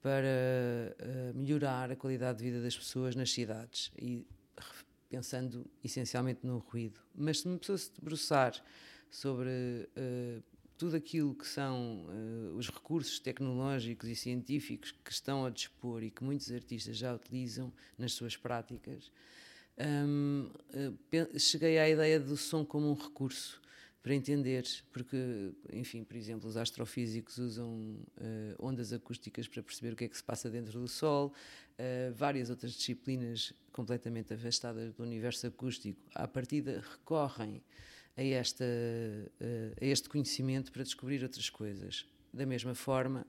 para uh, melhorar a qualidade de vida das pessoas nas cidades e pensando essencialmente no ruído. Mas se uma pessoa se debruçar sobre uh, tudo aquilo que são uh, os recursos tecnológicos e científicos que estão a dispor e que muitos artistas já utilizam nas suas práticas, um, cheguei à ideia do som como um recurso para entender, porque, enfim, por exemplo, os astrofísicos usam uh, ondas acústicas para perceber o que é que se passa dentro do Sol, uh, várias outras disciplinas completamente afastadas do universo acústico, à partida recorrem a, esta, uh, a este conhecimento para descobrir outras coisas. Da mesma forma,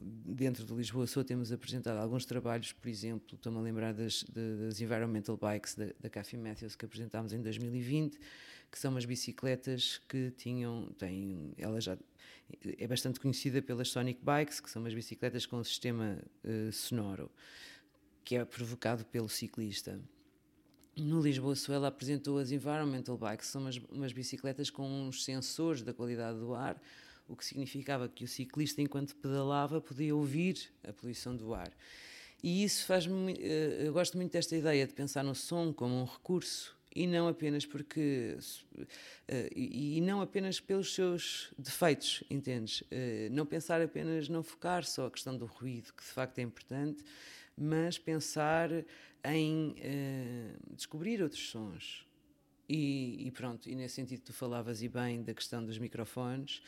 dentro de Lisboa Sul temos apresentado alguns trabalhos, por exemplo, estou-me a lembrar das, das Environmental Bikes da, da Cathy Matthews que apresentámos em 2020, que são umas bicicletas que tinham, têm, ela já é bastante conhecida pelas Sonic Bikes, que são umas bicicletas com um sistema sonoro, que é provocado pelo ciclista. No Lisboa Sul ela apresentou as Environmental Bikes, são umas, umas bicicletas com uns sensores da qualidade do ar, o que significava que o ciclista, enquanto pedalava, podia ouvir a poluição do ar. E isso faz-me. Eh, eu gosto muito desta ideia de pensar no som como um recurso e não apenas porque. Eh, e não apenas pelos seus defeitos, entendes? Eh, não pensar apenas, não focar só a questão do ruído, que de facto é importante, mas pensar em descobrir outros sons. E, e, pronto, e nesse sentido tu falavas e bem da questão dos microfones.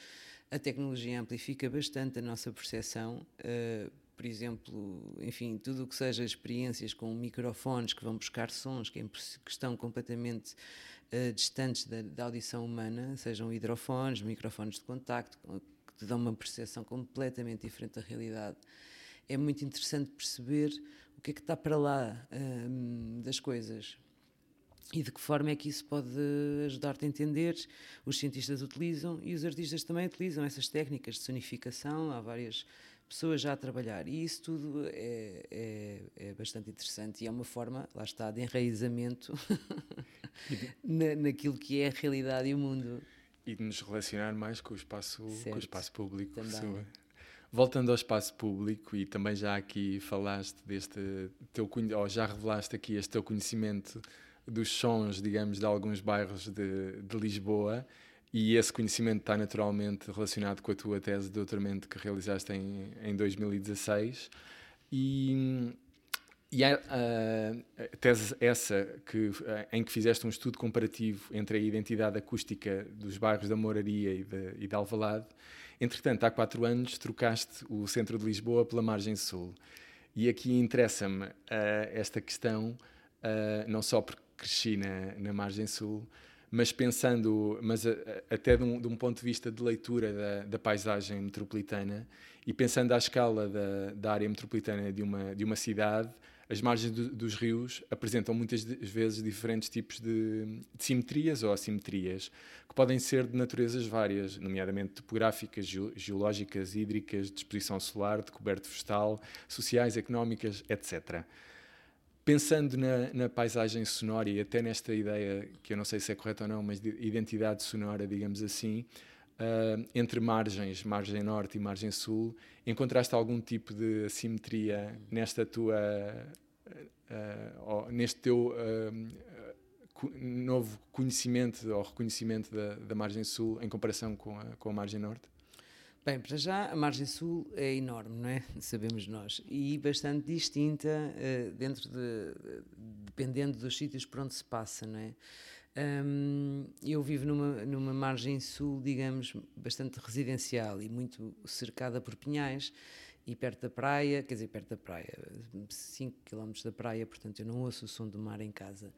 A tecnologia amplifica bastante a nossa percepção. Uh, por exemplo, enfim, tudo o que seja experiências com microfones que vão buscar sons que estão completamente uh, distantes da, da, audição humana, sejam hidrofones, microfones de contacto, que te dão uma percepção completamente diferente da realidade. É muito interessante perceber o que é que está para lá uh, das coisas. e de que forma é que isso pode ajudar-te a entender. Os cientistas utilizam e os artistas também utilizam essas técnicas de sonificação. Há várias pessoas já a trabalhar e isso tudo é, é, é bastante interessante e é uma forma, lá está, de enraizamento na, naquilo que é a realidade e o mundo. E de nos relacionar mais com o espaço, com o espaço público. Também. Voltando ao espaço público, e também já aqui falaste deste teu ou já revelaste aqui este teu conhecimento dos sons, digamos, de alguns bairros de, de Lisboa, e esse conhecimento está naturalmente relacionado com a tua tese de doutoramento que realizaste em, em 2016. E, e a, a, tese essa que, em que fizeste um estudo comparativo entre a identidade acústica dos bairros da Moraria e, de, e de Alvalade Entretanto, há quatro anos trocaste o centro de Lisboa pela margem sul. E aqui interessa-me uh, esta questão, uh, não só porque cresci na, na margem sul, mas pensando, mas a, a, até de um, de um, ponto de vista de leitura da, da paisagem metropolitana e pensando à escala da, da área metropolitana de uma, de uma cidade, as margens do, dos rios apresentam muitas vezes diferentes tipos de, de, simetrias ou assimetrias, que podem ser de naturezas várias, nomeadamente topográficas, geológicas, hídricas, de exposição solar, de coberto vegetal, sociais, económicas, etc. Pensando na, na, paisagem sonora e até nesta ideia, que eu não sei se é correta ou não, mas de identidade sonora, digamos assim, uh, entre margens, margem norte e margem sul, encontraste algum tipo de assimetria nesta tua, uh, neste teu novo conhecimento ou reconhecimento da, da margem sul em comparação com a, com a margem norte? Bem, para já a margem sul é enorme, não é? Sabemos nós. E bastante distinta uh, dentro de, de, dependendo dos sítios por onde se passa, não é? Um, eu vivo numa, numa margem sul, digamos, bastante residencial e muito cercada por pinhais e perto da praia, quer dizer, perto da praia, 5 km da praia, portanto eu não ouço o som do mar em casa.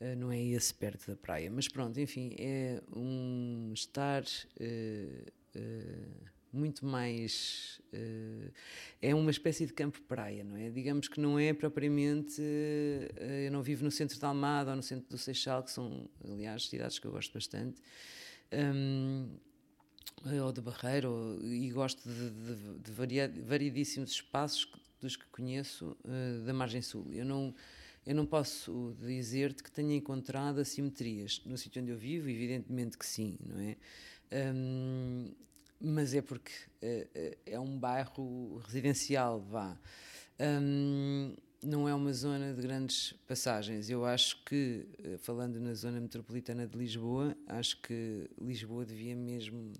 Uh, não é esse perto da praia, mas pronto, enfim, é um estar uh, uh, muito mais. Uh, é uma espécie de campo-praia, não é? Digamos que não é propriamente. Uh, eu não vivo no centro de Almada ou no centro do Seixal, que são, aliás, cidades que eu gosto bastante. Um, ou de Barreiro, ou, e gosto de, de, de variedíssimos espaços dos que conheço uh, da margem sul. Eu não, eu não posso dizer-te que tenha encontrado assimetrias no sítio onde eu vivo, evidentemente que sim, não é? Um, mas é porque uh, é um bairro residencial, vá. Um, não é uma zona de grandes passagens. Eu acho que, eh, falando na zona metropolitana de Lisboa, acho que Lisboa devia mesmo,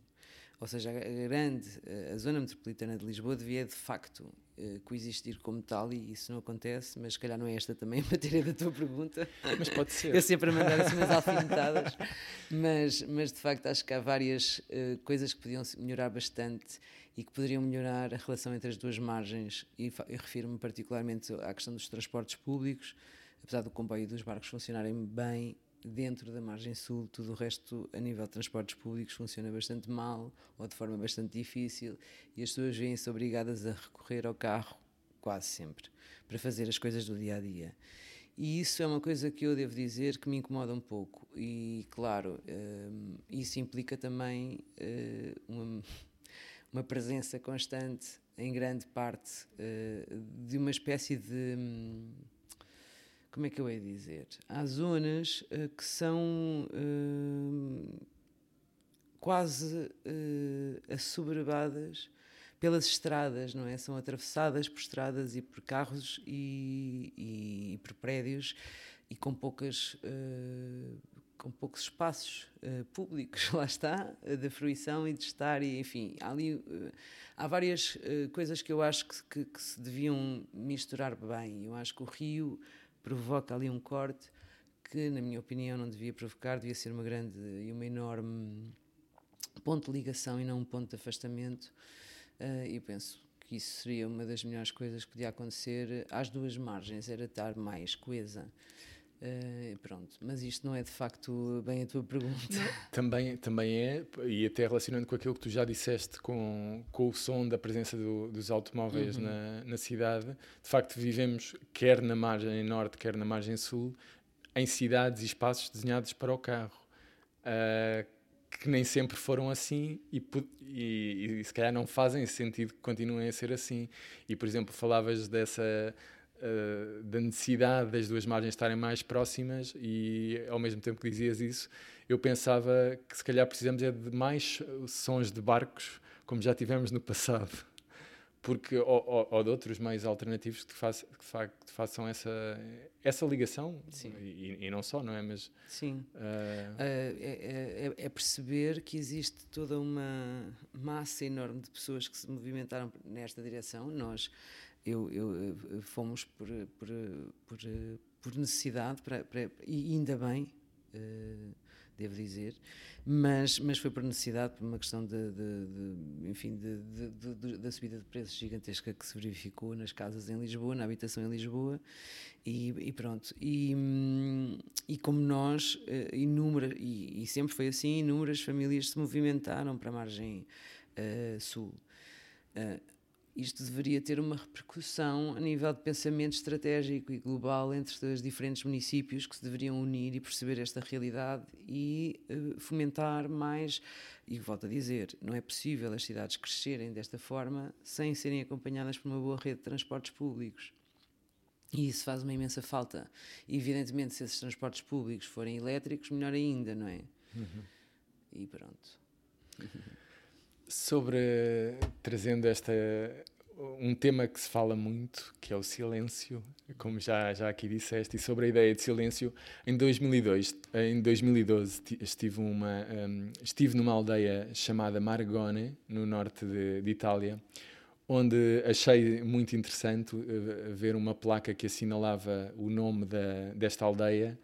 ou seja, a grande, a zona metropolitana de Lisboa devia de facto uh, coexistir como tal e isso não acontece, mas se calhar não é esta também a matéria da tua pergunta. Mas pode ser. Eu sempre a mandar assim umas alfinetadas, mas, mas de facto acho que há várias uh, coisas que podiam melhorar bastante e que poderiam melhorar a relação entre as duas margens e, e refiro-me particularmente à questão dos transportes públicos, apesar do comboio e dos barcos funcionarem bem, dentro da margem sul, tudo o resto, a nível de transportes públicos, funciona bastante mal ou de forma bastante difícil e as pessoas veem-se obrigadas a recorrer ao carro quase sempre para fazer as coisas do dia a dia. E isso é uma coisa que eu devo dizer que me incomoda um pouco. E, claro, um, isso implica também uh, uma, uma presença constante, em grande parte, uh, de uma espécie de. Como é que eu ia dizer? Há zonas uh, que são uh, quase uh, assoberbadas pelas estradas, não é? São atravessadas por estradas e por carros e, e, e por prédios e com poucas uh, com poucos espaços uh, públicos, lá está, de fruição e de estar, e enfim, há ali uh, há várias coisas que eu acho que, que, que, se deviam misturar bem. Eu acho que o Rio provoca ali um corte que, na minha opinião, não devia provocar, devia ser uma grande e uma enorme ponto de ligação e não um ponto de afastamento. Uh, penso que isso seria uma das melhores coisas que podia acontecer às duas margens, era estar mais coesa. Uh, pronto, mas isto não é de facto bem a tua pergunta. Também, também é, e até relacionando com aquilo que tu já disseste com, com o som da presença do, dos automóveis uhum. na, na cidade, de facto vivemos quer na margem norte, quer na margem sul, em cidades e espaços desenhados para o carro. Uh, que nem sempre foram assim e, e, e, se calhar não fazem sentido que continuem a ser assim. E, por exemplo, falavas dessa uh, da necessidade das duas margens estarem mais próximas e ao mesmo tempo que dizias isso, eu pensava que se calhar precisamos é de mais sons de barcos como já tivemos no passado porque ou, ou, ou, de outros meios alternativos que, faz, que, fa, que façam essa, essa ligação e, e, não só, não é? Mas, Sim. Uh... Uh, é, é, é, perceber que existe toda uma massa enorme de pessoas que se movimentaram nesta direção. Nós, eu, eu fomos por, por, por, por necessidade para, para, e ainda bem. Uh, devo dizer, mas, mas foi por necessidade, por uma questão de, de, de enfim, de, da subida de preços gigantesca que se verificou nas casas em Lisboa, na habitação em Lisboa, e, e pronto. E, e como nós, eh, inúmeras, e, e, sempre foi assim, inúmeras famílias se movimentaram para a margem uh, sul. Uh, isto deveria ter uma repercussão a nível de pensamento estratégico e global entre os diferentes municípios que se deveriam unir e perceber esta realidade e uh, fomentar mais. E volto a dizer, não é possível as cidades crescerem desta forma sem serem acompanhadas por uma boa rede de transportes públicos. E isso faz uma imensa falta. E, evidentemente, se esses transportes públicos forem elétricos, melhor ainda, não é? Uhum. E pronto. Sobre trazendo esta um tema que se fala muito, que é o silêncio, como já já aqui disseste, e sobre a ideia de silêncio, em 2002, em 2012 estive uma um, estive numa aldeia chamada Margone, no norte de, de Itália, onde achei muito interessante uh, ver uma placa que assinalava o nome da, desta aldeia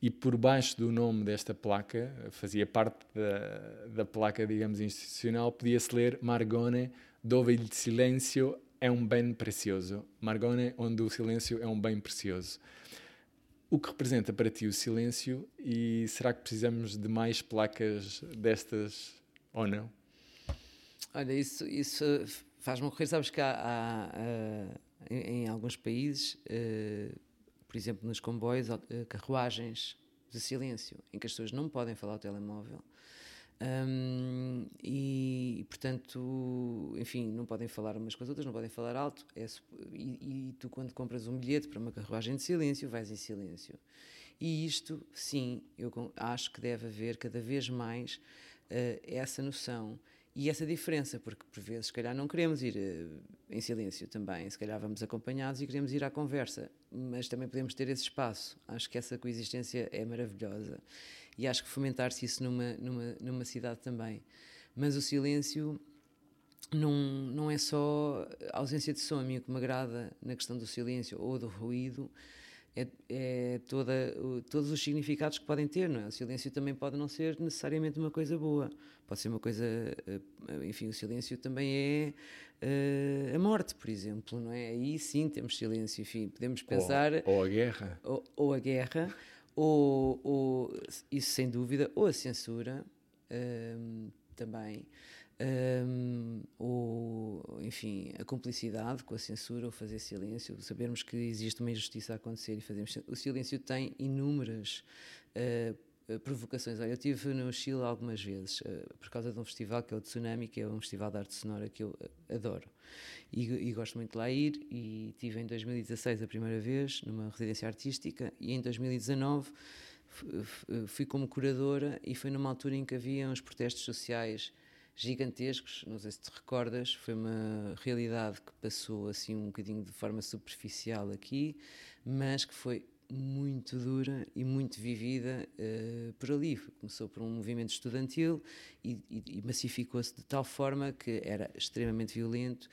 e por baixo do nome desta placa, fazia parte da, da placa, digamos, institucional, podia-se ler Margone, dove il silenzio é um bem precioso. Margone, onde o silêncio é um bem precioso. O que representa para ti o silêncio e será que precisamos de mais placas destas ou não? Olha, isso, isso faz-me ocorrer, sabes que há, há, há em, em, alguns países uh, por exemplo, nos comboios, eh, carruagens de silêncio, em que as pessoas não podem falar ao telemóvel. Um, e, portanto, enfim, não podem falar umas com as outras, não podem falar alto. É, e, e, tu, quando compras um bilhete para uma carruagem de silêncio, vais em silêncio. E isto, sim, eu acho que deve haver cada vez mais uh, essa noção e essa diferença, porque por vezes, se calhar, não queremos ir uh, em silêncio também, se calhar vamos acompanhados e queremos ir à conversa, mas também podemos ter esse espaço. Acho que essa coexistência é maravilhosa e acho que fomentar-se isso numa, numa, numa cidade também. Mas o silêncio não, não é só a ausência de som, a mim o que me agrada na questão do silêncio ou do ruído é, é toda, todos os significados que podem ter, não é? O silêncio também pode não ser necessariamente uma coisa boa, pode ser uma coisa, eh, enfim, o silêncio também é uh, a morte, por exemplo, não é? Aí sim temos silêncio, enfim, podemos pensar... Ou, ou a guerra. Ou, ou a guerra, ou, ou, isso sem dúvida, ou a censura uh, também um, ou, enfim, a cumplicidade com a censura, ou fazer silêncio, sabermos que existe uma injustiça a acontecer e fazemos. O silêncio tem inúmeras uh, provocações. Olha, eu estive no Chile algumas vezes, uh, por causa de um festival que é o Tsunami, que é um festival de arte sonora que eu adoro. E, e, gosto muito de lá ir. E tive em 2016 a primeira vez, numa residência artística, e em 2019 fui como curadora e foi numa altura em que havia uns protestos sociais gigantescos, não sei se te recordas, foi uma realidade que passou assim um bocadinho de forma superficial aqui, mas que foi muito dura e muito vivida uh, por ali. Começou por um movimento estudantil e, e, e massificou-se de tal forma que era extremamente violento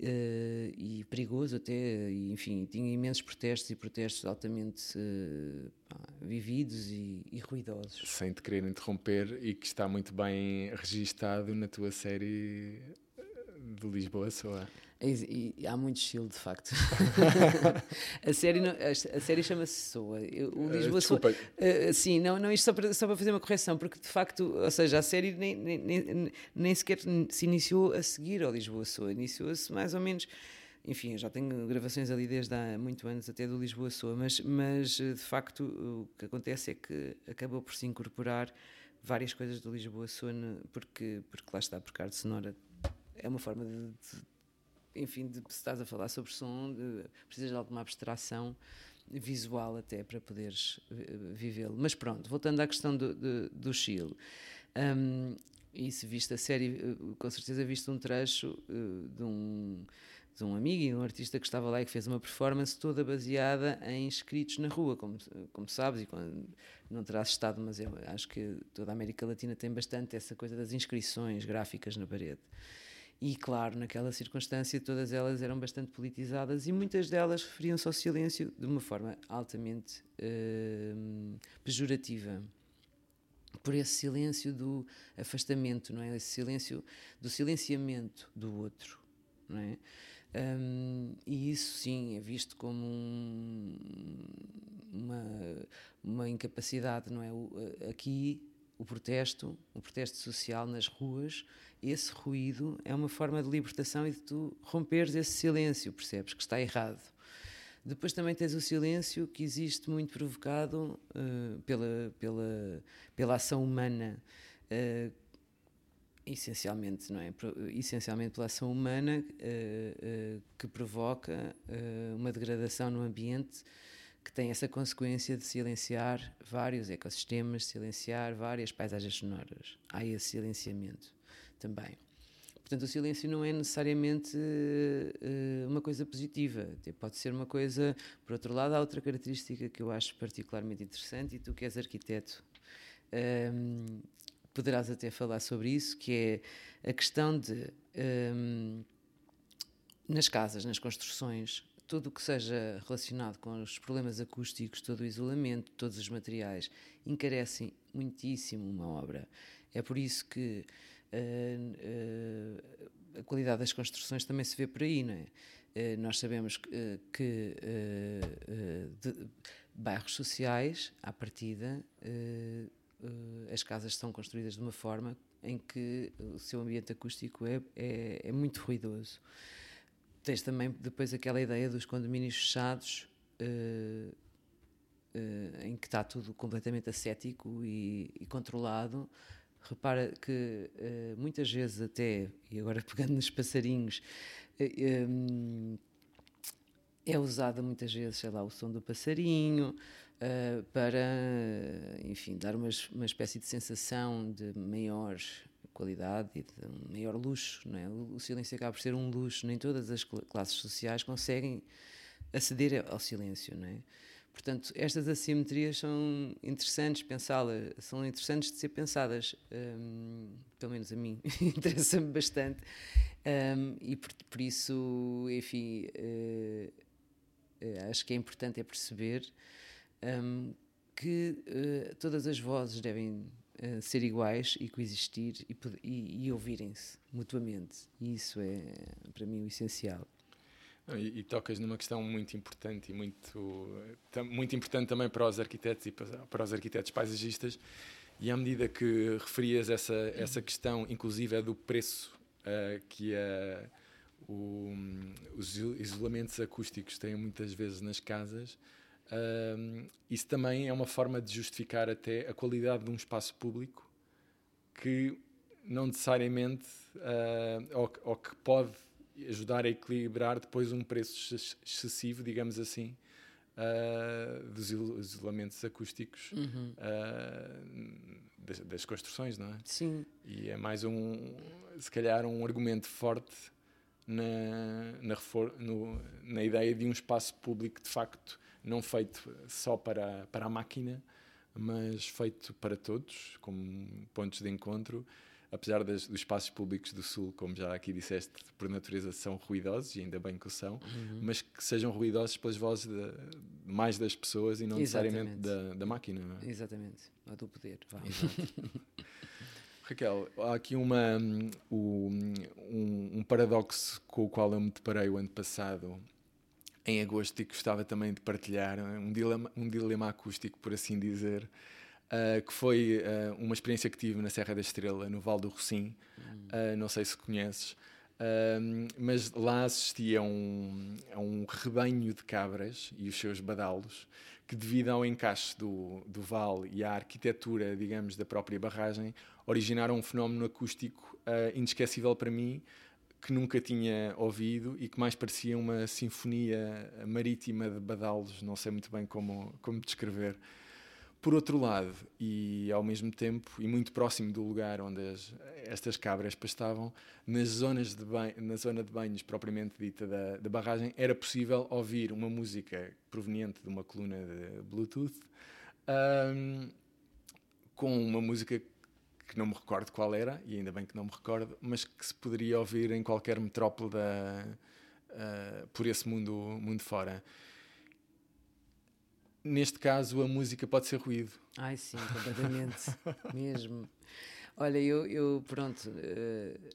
e perigoso até, e, enfim, tinha imensos protestos e protestos altamente uh, pá, vividos e, e, ruidosos. Sem te querer interromper, e que está muito bem registado na tua série de Lisboa Soa. E, e, há muito estilo, de facto. a série, não, a, a, série chama-se Soa. O eh, Lisboa uh, Soa. Uh, sim, não, não, isto só para, só para fazer uma correção, porque de facto, ou seja, a série nem, nem, nem, nem sequer se iniciou a seguir ao Lisboa Soa. Iniciou-se mais ou menos enfim, eu já tenho gravações ali desde há muito anos, até do Lisboa Soa, mas, mas de facto o que acontece é que acabou por se incorporar várias coisas do Lisboa Soa, porque, porque lá está, porque a arte sonora é uma forma de, de- enfim, de se estás a falar sobre som, de, precisas de alguma abstração visual até para poderes eh, vivê-lo. Mas pronto, voltando à questão do, do, do Chile. Hum, e se viste a série, eh, com certeza viste um trecho eh, de um de um amigo e um artista que estava lá e que fez uma performance toda baseada em escritos na rua, como, como sabes, e quando, não terás estado, mas eu acho que toda a América Latina tem bastante essa coisa das inscrições gráficas na parede. E claro, naquela circunstância, todas elas eram bastante politizadas e muitas delas referiam-se ao silêncio de uma forma altamente eh, pejorativa por esse silêncio do afastamento, não é? Esse silêncio do silenciamento do outro, é? Hum, e isso sim é visto como um- uma, uma incapacidade, não é? Aqui o protesto, o protesto social nas ruas, esse ruído é uma forma de libertação e de tu romperes esse silêncio, percebes que está errado. Depois também tens o silêncio que existe muito provocado eh, pela, pela, pela ação humana, eh, essencialmente, não é? Essencialmente pela ação humana eh, que provoca uma degradação no ambiente que tem essa consequência de silenciar vários ecossistemas, silenciar várias paisagens sonoras. Há esse silenciamento também. Portanto, o silêncio não é necessariamente eh, uma coisa positiva, pode ser uma coisa. Por outro lado, há outra característica que eu acho particularmente interessante, e tu que és arquiteto, ehm, poderás até falar sobre isso, que é a questão de ehm, nas casas, nas construções, tudo o que seja relacionado com os problemas acústicos, todo o isolamento, todos os materiais, encarecem muitíssimo uma obra. É por isso que eh, eh, a qualidade das construções também se vê por aí, não é? Eh, nós sabemos que, que de bairros sociais, à partida, as casas são construídas de uma forma em que o seu ambiente acústico é, é, é muito ruidoso. Tens também depois aquela ideia dos condomínios fechados, eh, eh, em que está tudo completamente ascético e, e controlado. Repara que eh, muitas vezes até, e agora pegando nos passarinhos, é usada muitas vezes, sei lá, o som do passarinho para, enfim, dar umas- uma espécie de sensação de maior qualidade e de um maior luxo, não é? O, silêncio acaba por ser um luxo, nem todas as cla- classes sociais conseguem aceder ao silêncio, não é? Portanto, estas assimetrias são interessantes pensá-las, são interessantes de ser pensadas, hum, pelo menos a mim, interessa-me bastante, hum, e por, por isso, enfim, eh, acho que é importante é perceber hum, que eh, todas as vozes devem eh, ser iguais e coexistir e, e- e ouvirem-se mutuamente. E isso é, para mim, o essencial. E, e tocas numa questão muito importante e muito, muito importante também para os arquitetos e para, para os arquitetos paisagistas. E à medida que referias essa, essa questão, inclusive é do preço ah, que a- o- os iso- isolamentos acústicos têm muitas vezes nas casas, isso também é uma forma de justificar até a qualidade de um espaço público que não necessariamente, ah, ou, ou que pode ajudar a equilibrar depois um preço ex- excessivo, digamos assim, ah, dos iso- isolamentos acústicos ah, das, das construções, não é? Sim, E é mais um, se calhar, um argumento forte na, na, no- na ideia de um espaço público de facto não feito só para, para a máquina, mas feito para todos, como pontos de encontro. Apesar das, dos espaços públicos do Sul, como já aqui disseste, por natureza são ruidosos, e ainda bem que o são, mas que sejam ruidosos pelas vozes de, mais das pessoas e não necessariamente da, da máquina. é? exatamente. A do poder. Raquel, há aqui uma, um, um, um paradoxo com o qual eu me deparei o ano passado, em agosto, e que gostava também de partilhar, um dilema, um dilema acústico, por assim dizer, ah, que foi ah, uma experiência que tive na Serra da Estrela, no Val do Rocim, Ah, não sei se conheces, mas lá assistia a um, a um rebanho de cabras e os seus badalos que, devido ao encaixe do, do vale e à arquitetura, digamos, da própria barragem, originaram um fenómeno acústico uh, inesquecível para mim, que nunca tinha ouvido e que mais parecia uma sinfonia marítima de badalos, não sei muito bem como, como descrever. Por outro lado, e ao mesmo tempo, e muito próximo do lugar onde as, estas cabras pastavam, nas zonas de banho, na zona de banhos propriamente dita da, da barragem, era possível ouvir uma música proveniente de uma coluna de Bluetooth, um, com uma música que não me recordo qual era, e ainda bem que não me recordo, mas que se poderia ouvir em qualquer metrópole da, uh, por esse mundo, mundo fora. Neste caso, a música pode ser ruído. Ai, sim, completamente. mesmo. Olha, eu, eu pronto, uh,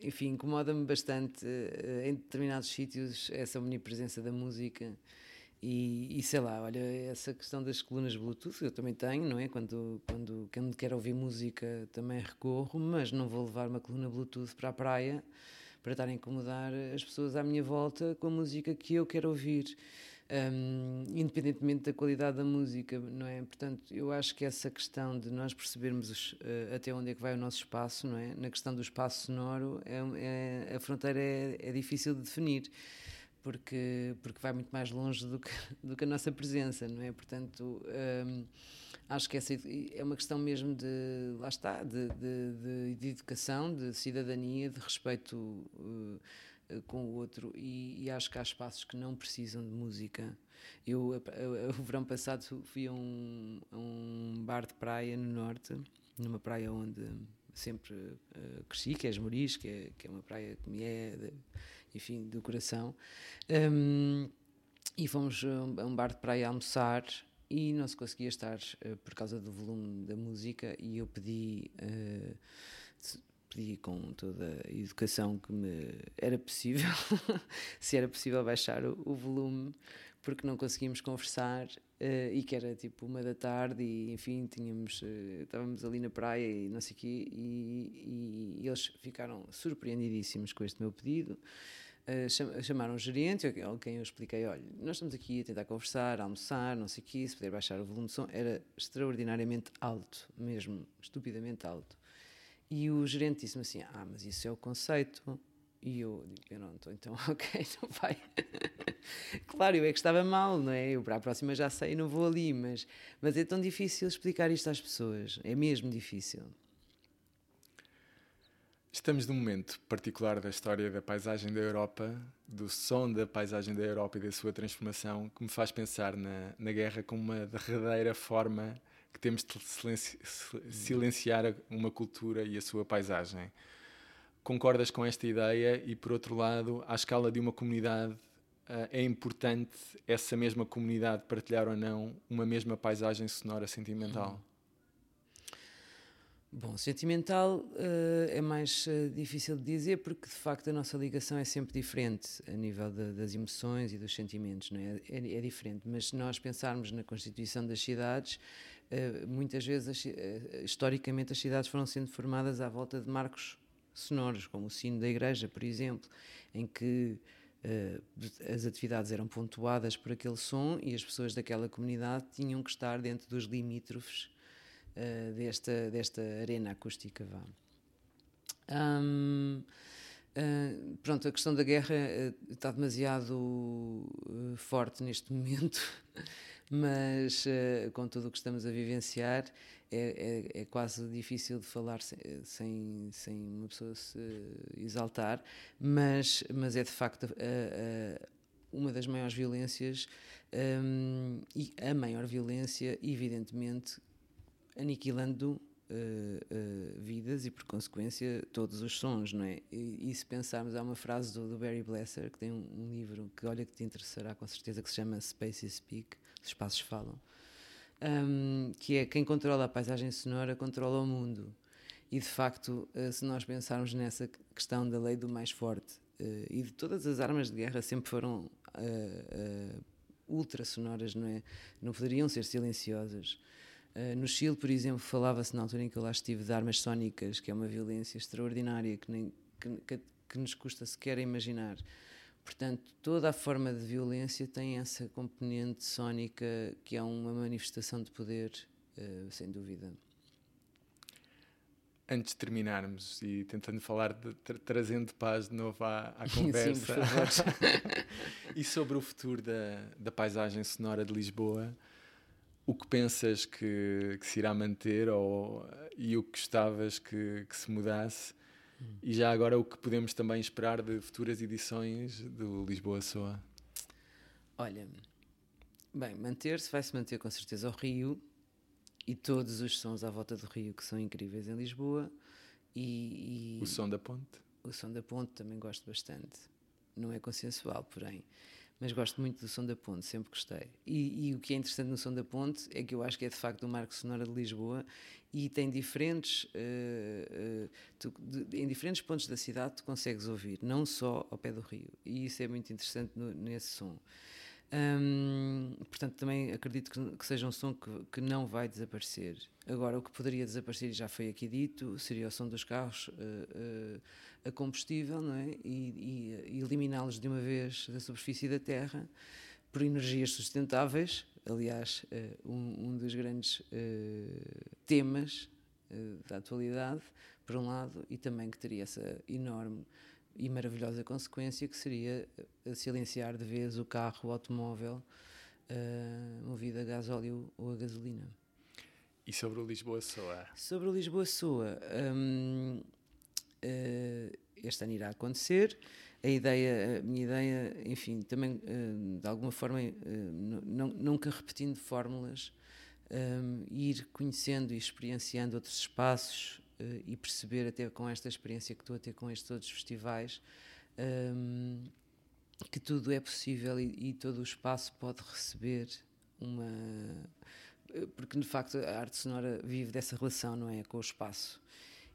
enfim, incomoda-me bastante uh, em determinados sítios essa omnipresença da música. E, e, sei lá, olha, essa questão das colunas Bluetooth eu também tenho, não é? Quando, quando, quando quero ouvir música também recorro, mas não vou levar uma coluna Bluetooth para a praia para estar a incomodar as pessoas à minha volta com a música que eu quero ouvir. Um, independentemente da qualidade da música, não é? Portanto, eu acho que essa questão de nós percebermos os, uh, até onde é que vai o nosso espaço, não é? Na questão do espaço sonoro, é, é a fronteira é, é difícil de definir porque, porque vai muito mais longe do que, do que a nossa presença, não é? Portanto, hum, acho que essa é uma questão mesmo de, lá está, de, de, de educação, de cidadania, de respeito uh, com o outro e, e, acho que há espaços que não precisam de música. Eu, o verão passado, fui a um, a um bar de praia no norte, numa praia onde sempre uh, cresci, que é Esmoriz, que é, que é uma praia que me é... Enfim, do coração. Um, e fomos a um bar de praia almoçar e não se conseguia estar uh, por causa do volume da música e eu pedi uh, pedi com toda a educação que me era possível se era possível baixar o, o volume porque não conseguimos conversar uh, e que era tipo uma da tarde e enfim tínhamos estávamos ali na praia e não sei quê e, e, eles ficaram surpreendidíssimos com este meu pedido uh, chamaram o gerente, a quem eu expliquei: olha, nós estamos aqui a tentar conversar, a almoçar, não sei quê, se puder baixar o volume de som. Era extraordinariamente alto, mesmo, estupidamente alto. E o gerente disse-me assim: ah, mas isso é o conceito. E eu digo: pronto, então, ok, não vai. claro, eu é que estava mal, não é? Eu para a próxima já sei, não vou ali, mas, mas é tão difícil explicar isto às pessoas, é mesmo difícil. Estamos num momento particular da história da paisagem da Europa, do som da paisagem da Europa e da sua transformação, que me faz pensar na, na guerra como uma derradeira forma que temos de silenci silenciar uma cultura e a sua paisagem. Concordas com esta ideia? E, por outro lado, à escala de uma comunidade, uh, é importante essa mesma comunidade partilhar ou não uma mesma paisagem sonora sentimental? Bom, sentimental uh, é mais uh, difícil de dizer porque de facto a nossa ligação é sempre diferente a nível de, das emoções e dos sentimentos, não é? É, é? diferente, mas se nós pensarmos na constituição das cidades, uh, muitas vezes historicamente as cidades foram sendo formadas à volta de marcos sonoros, como o sino da igreja, por exemplo, em que as atividades eram pontuadas por aquele som e as pessoas daquela comunidade tinham que estar dentro dos limítrofes uh, desta, desta arena acústica. Vá. Um, uh, pronto, a questão da guerra uh, está demasiado forte neste momento, mas com tudo o que estamos a vivenciar, é, é, é, quase difícil de falar sem, sem, uma pessoa se exaltar, mas, mas é de facto uma das maiores violências um, e a maior violência, evidentemente, aniquilando uh, uh, vidas e, por consequência, todos os sons, não é? E, e se pensarmos, há uma frase do, do Barry Blesser, que tem um, um, livro que, olha, que te interessará com certeza, que se chama Spaces Speak, Os Espaços Falam, um, que é quem controla a paisagem sonora controla o mundo. E, de facto, uh, se nós pensarmos nessa questão da lei do mais forte, e de todas as armas de guerra sempre foram ultra sonoras, não é? Não poderiam ser silenciosas. Uh, no Chile, por exemplo, falava-se na altura em que eu lá estive de armas sónicas, que é uma violência extraordinária, que, nem, que, que que nos custa sequer imaginar. Portanto, toda a forma de violência tem essa componente sónica que é uma manifestação de poder, uh, sem dúvida. Antes de terminarmos e tentando falar, de, tra trazendo paz de novo à, à conversa, Sim, e sobre o futuro da, da paisagem sonora de Lisboa, o que pensas que, que se irá manter ou, e o que gostavas que, que se mudasse? Hum. E já agora o que podemos também esperar de futuras edições do Lisboa Soa? Olha, bem, manter-se, vai-se manter com certeza o Rio, e todos os sons à volta do Rio que são incríveis em Lisboa. E, e, o som da ponte? O som da ponte também gosto bastante. Não é consensual, porém, mas gosto muito do som da ponte, sempre gostei. E, e, o que é interessante no som da ponte é que eu acho que é de facto o marco sonoro de Lisboa e tem diferentes. Uh, uh, tu, de, em diferentes pontos da cidade tu consegues ouvir, não só ao pé do rio. E isso é muito interessante no, nesse som. Hum, portanto, também acredito que, que, seja um som que, que, não vai desaparecer. Agora, o que poderia desaparecer, já foi aqui dito, seria o som dos carros uh, uh, a combustível não é? e, e, eliminá-los de uma vez da superfície da Terra por energias sustentáveis. Aliás, uh, um, um, dos grandes temas da atualidade, por um lado, e também que teria essa enorme e maravilhosa consequência que seria eh, silenciar de vez o carro, o automóvel uh, movido a gás óleo ou a gasolina. E sobre o Lisboa Soa? Sobre o Lisboa Soa, um, uh, eh, este ano irá acontecer. A ideia, a minha ideia, enfim, também uh, de alguma forma, nunca repetindo fórmulas, ir conhecendo e experienciando outros espaços, e perceber até com esta experiência que estou a ter com estes outros festivais que tudo é possível e, e, todo o espaço pode receber uma eh, porque de facto a arte sonora vive dessa relação não é com o espaço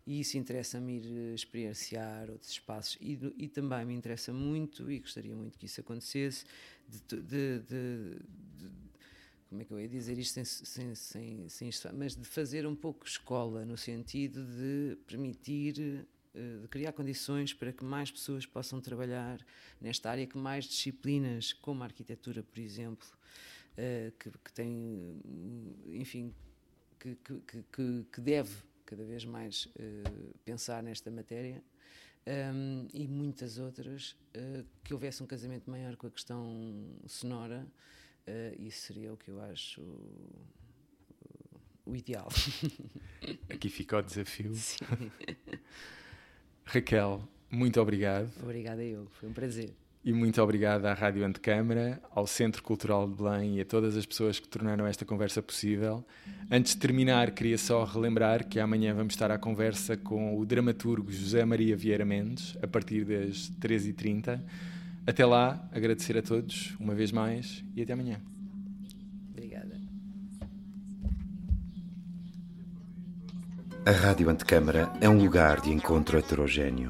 e isso interessa-me ir experienciar outros espaços. E, e, também me interessa muito e gostaria muito que isso acontecesse de, de, de, de como é que eu ia dizer isto sem, sem, sem, sem mas de fazer um pouco escola, no sentido de permitir, eh, de criar condições para que mais pessoas possam trabalhar nesta área, que mais disciplinas, como a arquitetura, por exemplo, eh, que, que tem, enfim, que, que, que deve cada vez mais eh, pensar nesta matéria. Um, e muitas outras, uh, que houvesse um casamento maior com a questão sonora, Uh, isso seria o que eu acho o, ideal. Aqui fica o desafio. Raquel, muito obrigado. Obrigada eu, foi um prazer. E muito obrigado à Rádio Antecâmara, ao Centro Cultural de Belém e a todas as pessoas que tornaram esta conversa possível. Antes de terminar, queria só relembrar que amanhã vamos estar à conversa com o dramaturgo José Maria Vieira Mendes, a partir das 13h30. Até lá, agradecer a todos uma vez mais e até amanhã. Obrigada. A Rádio Antecâmara é um lugar de encontro heterogêneo,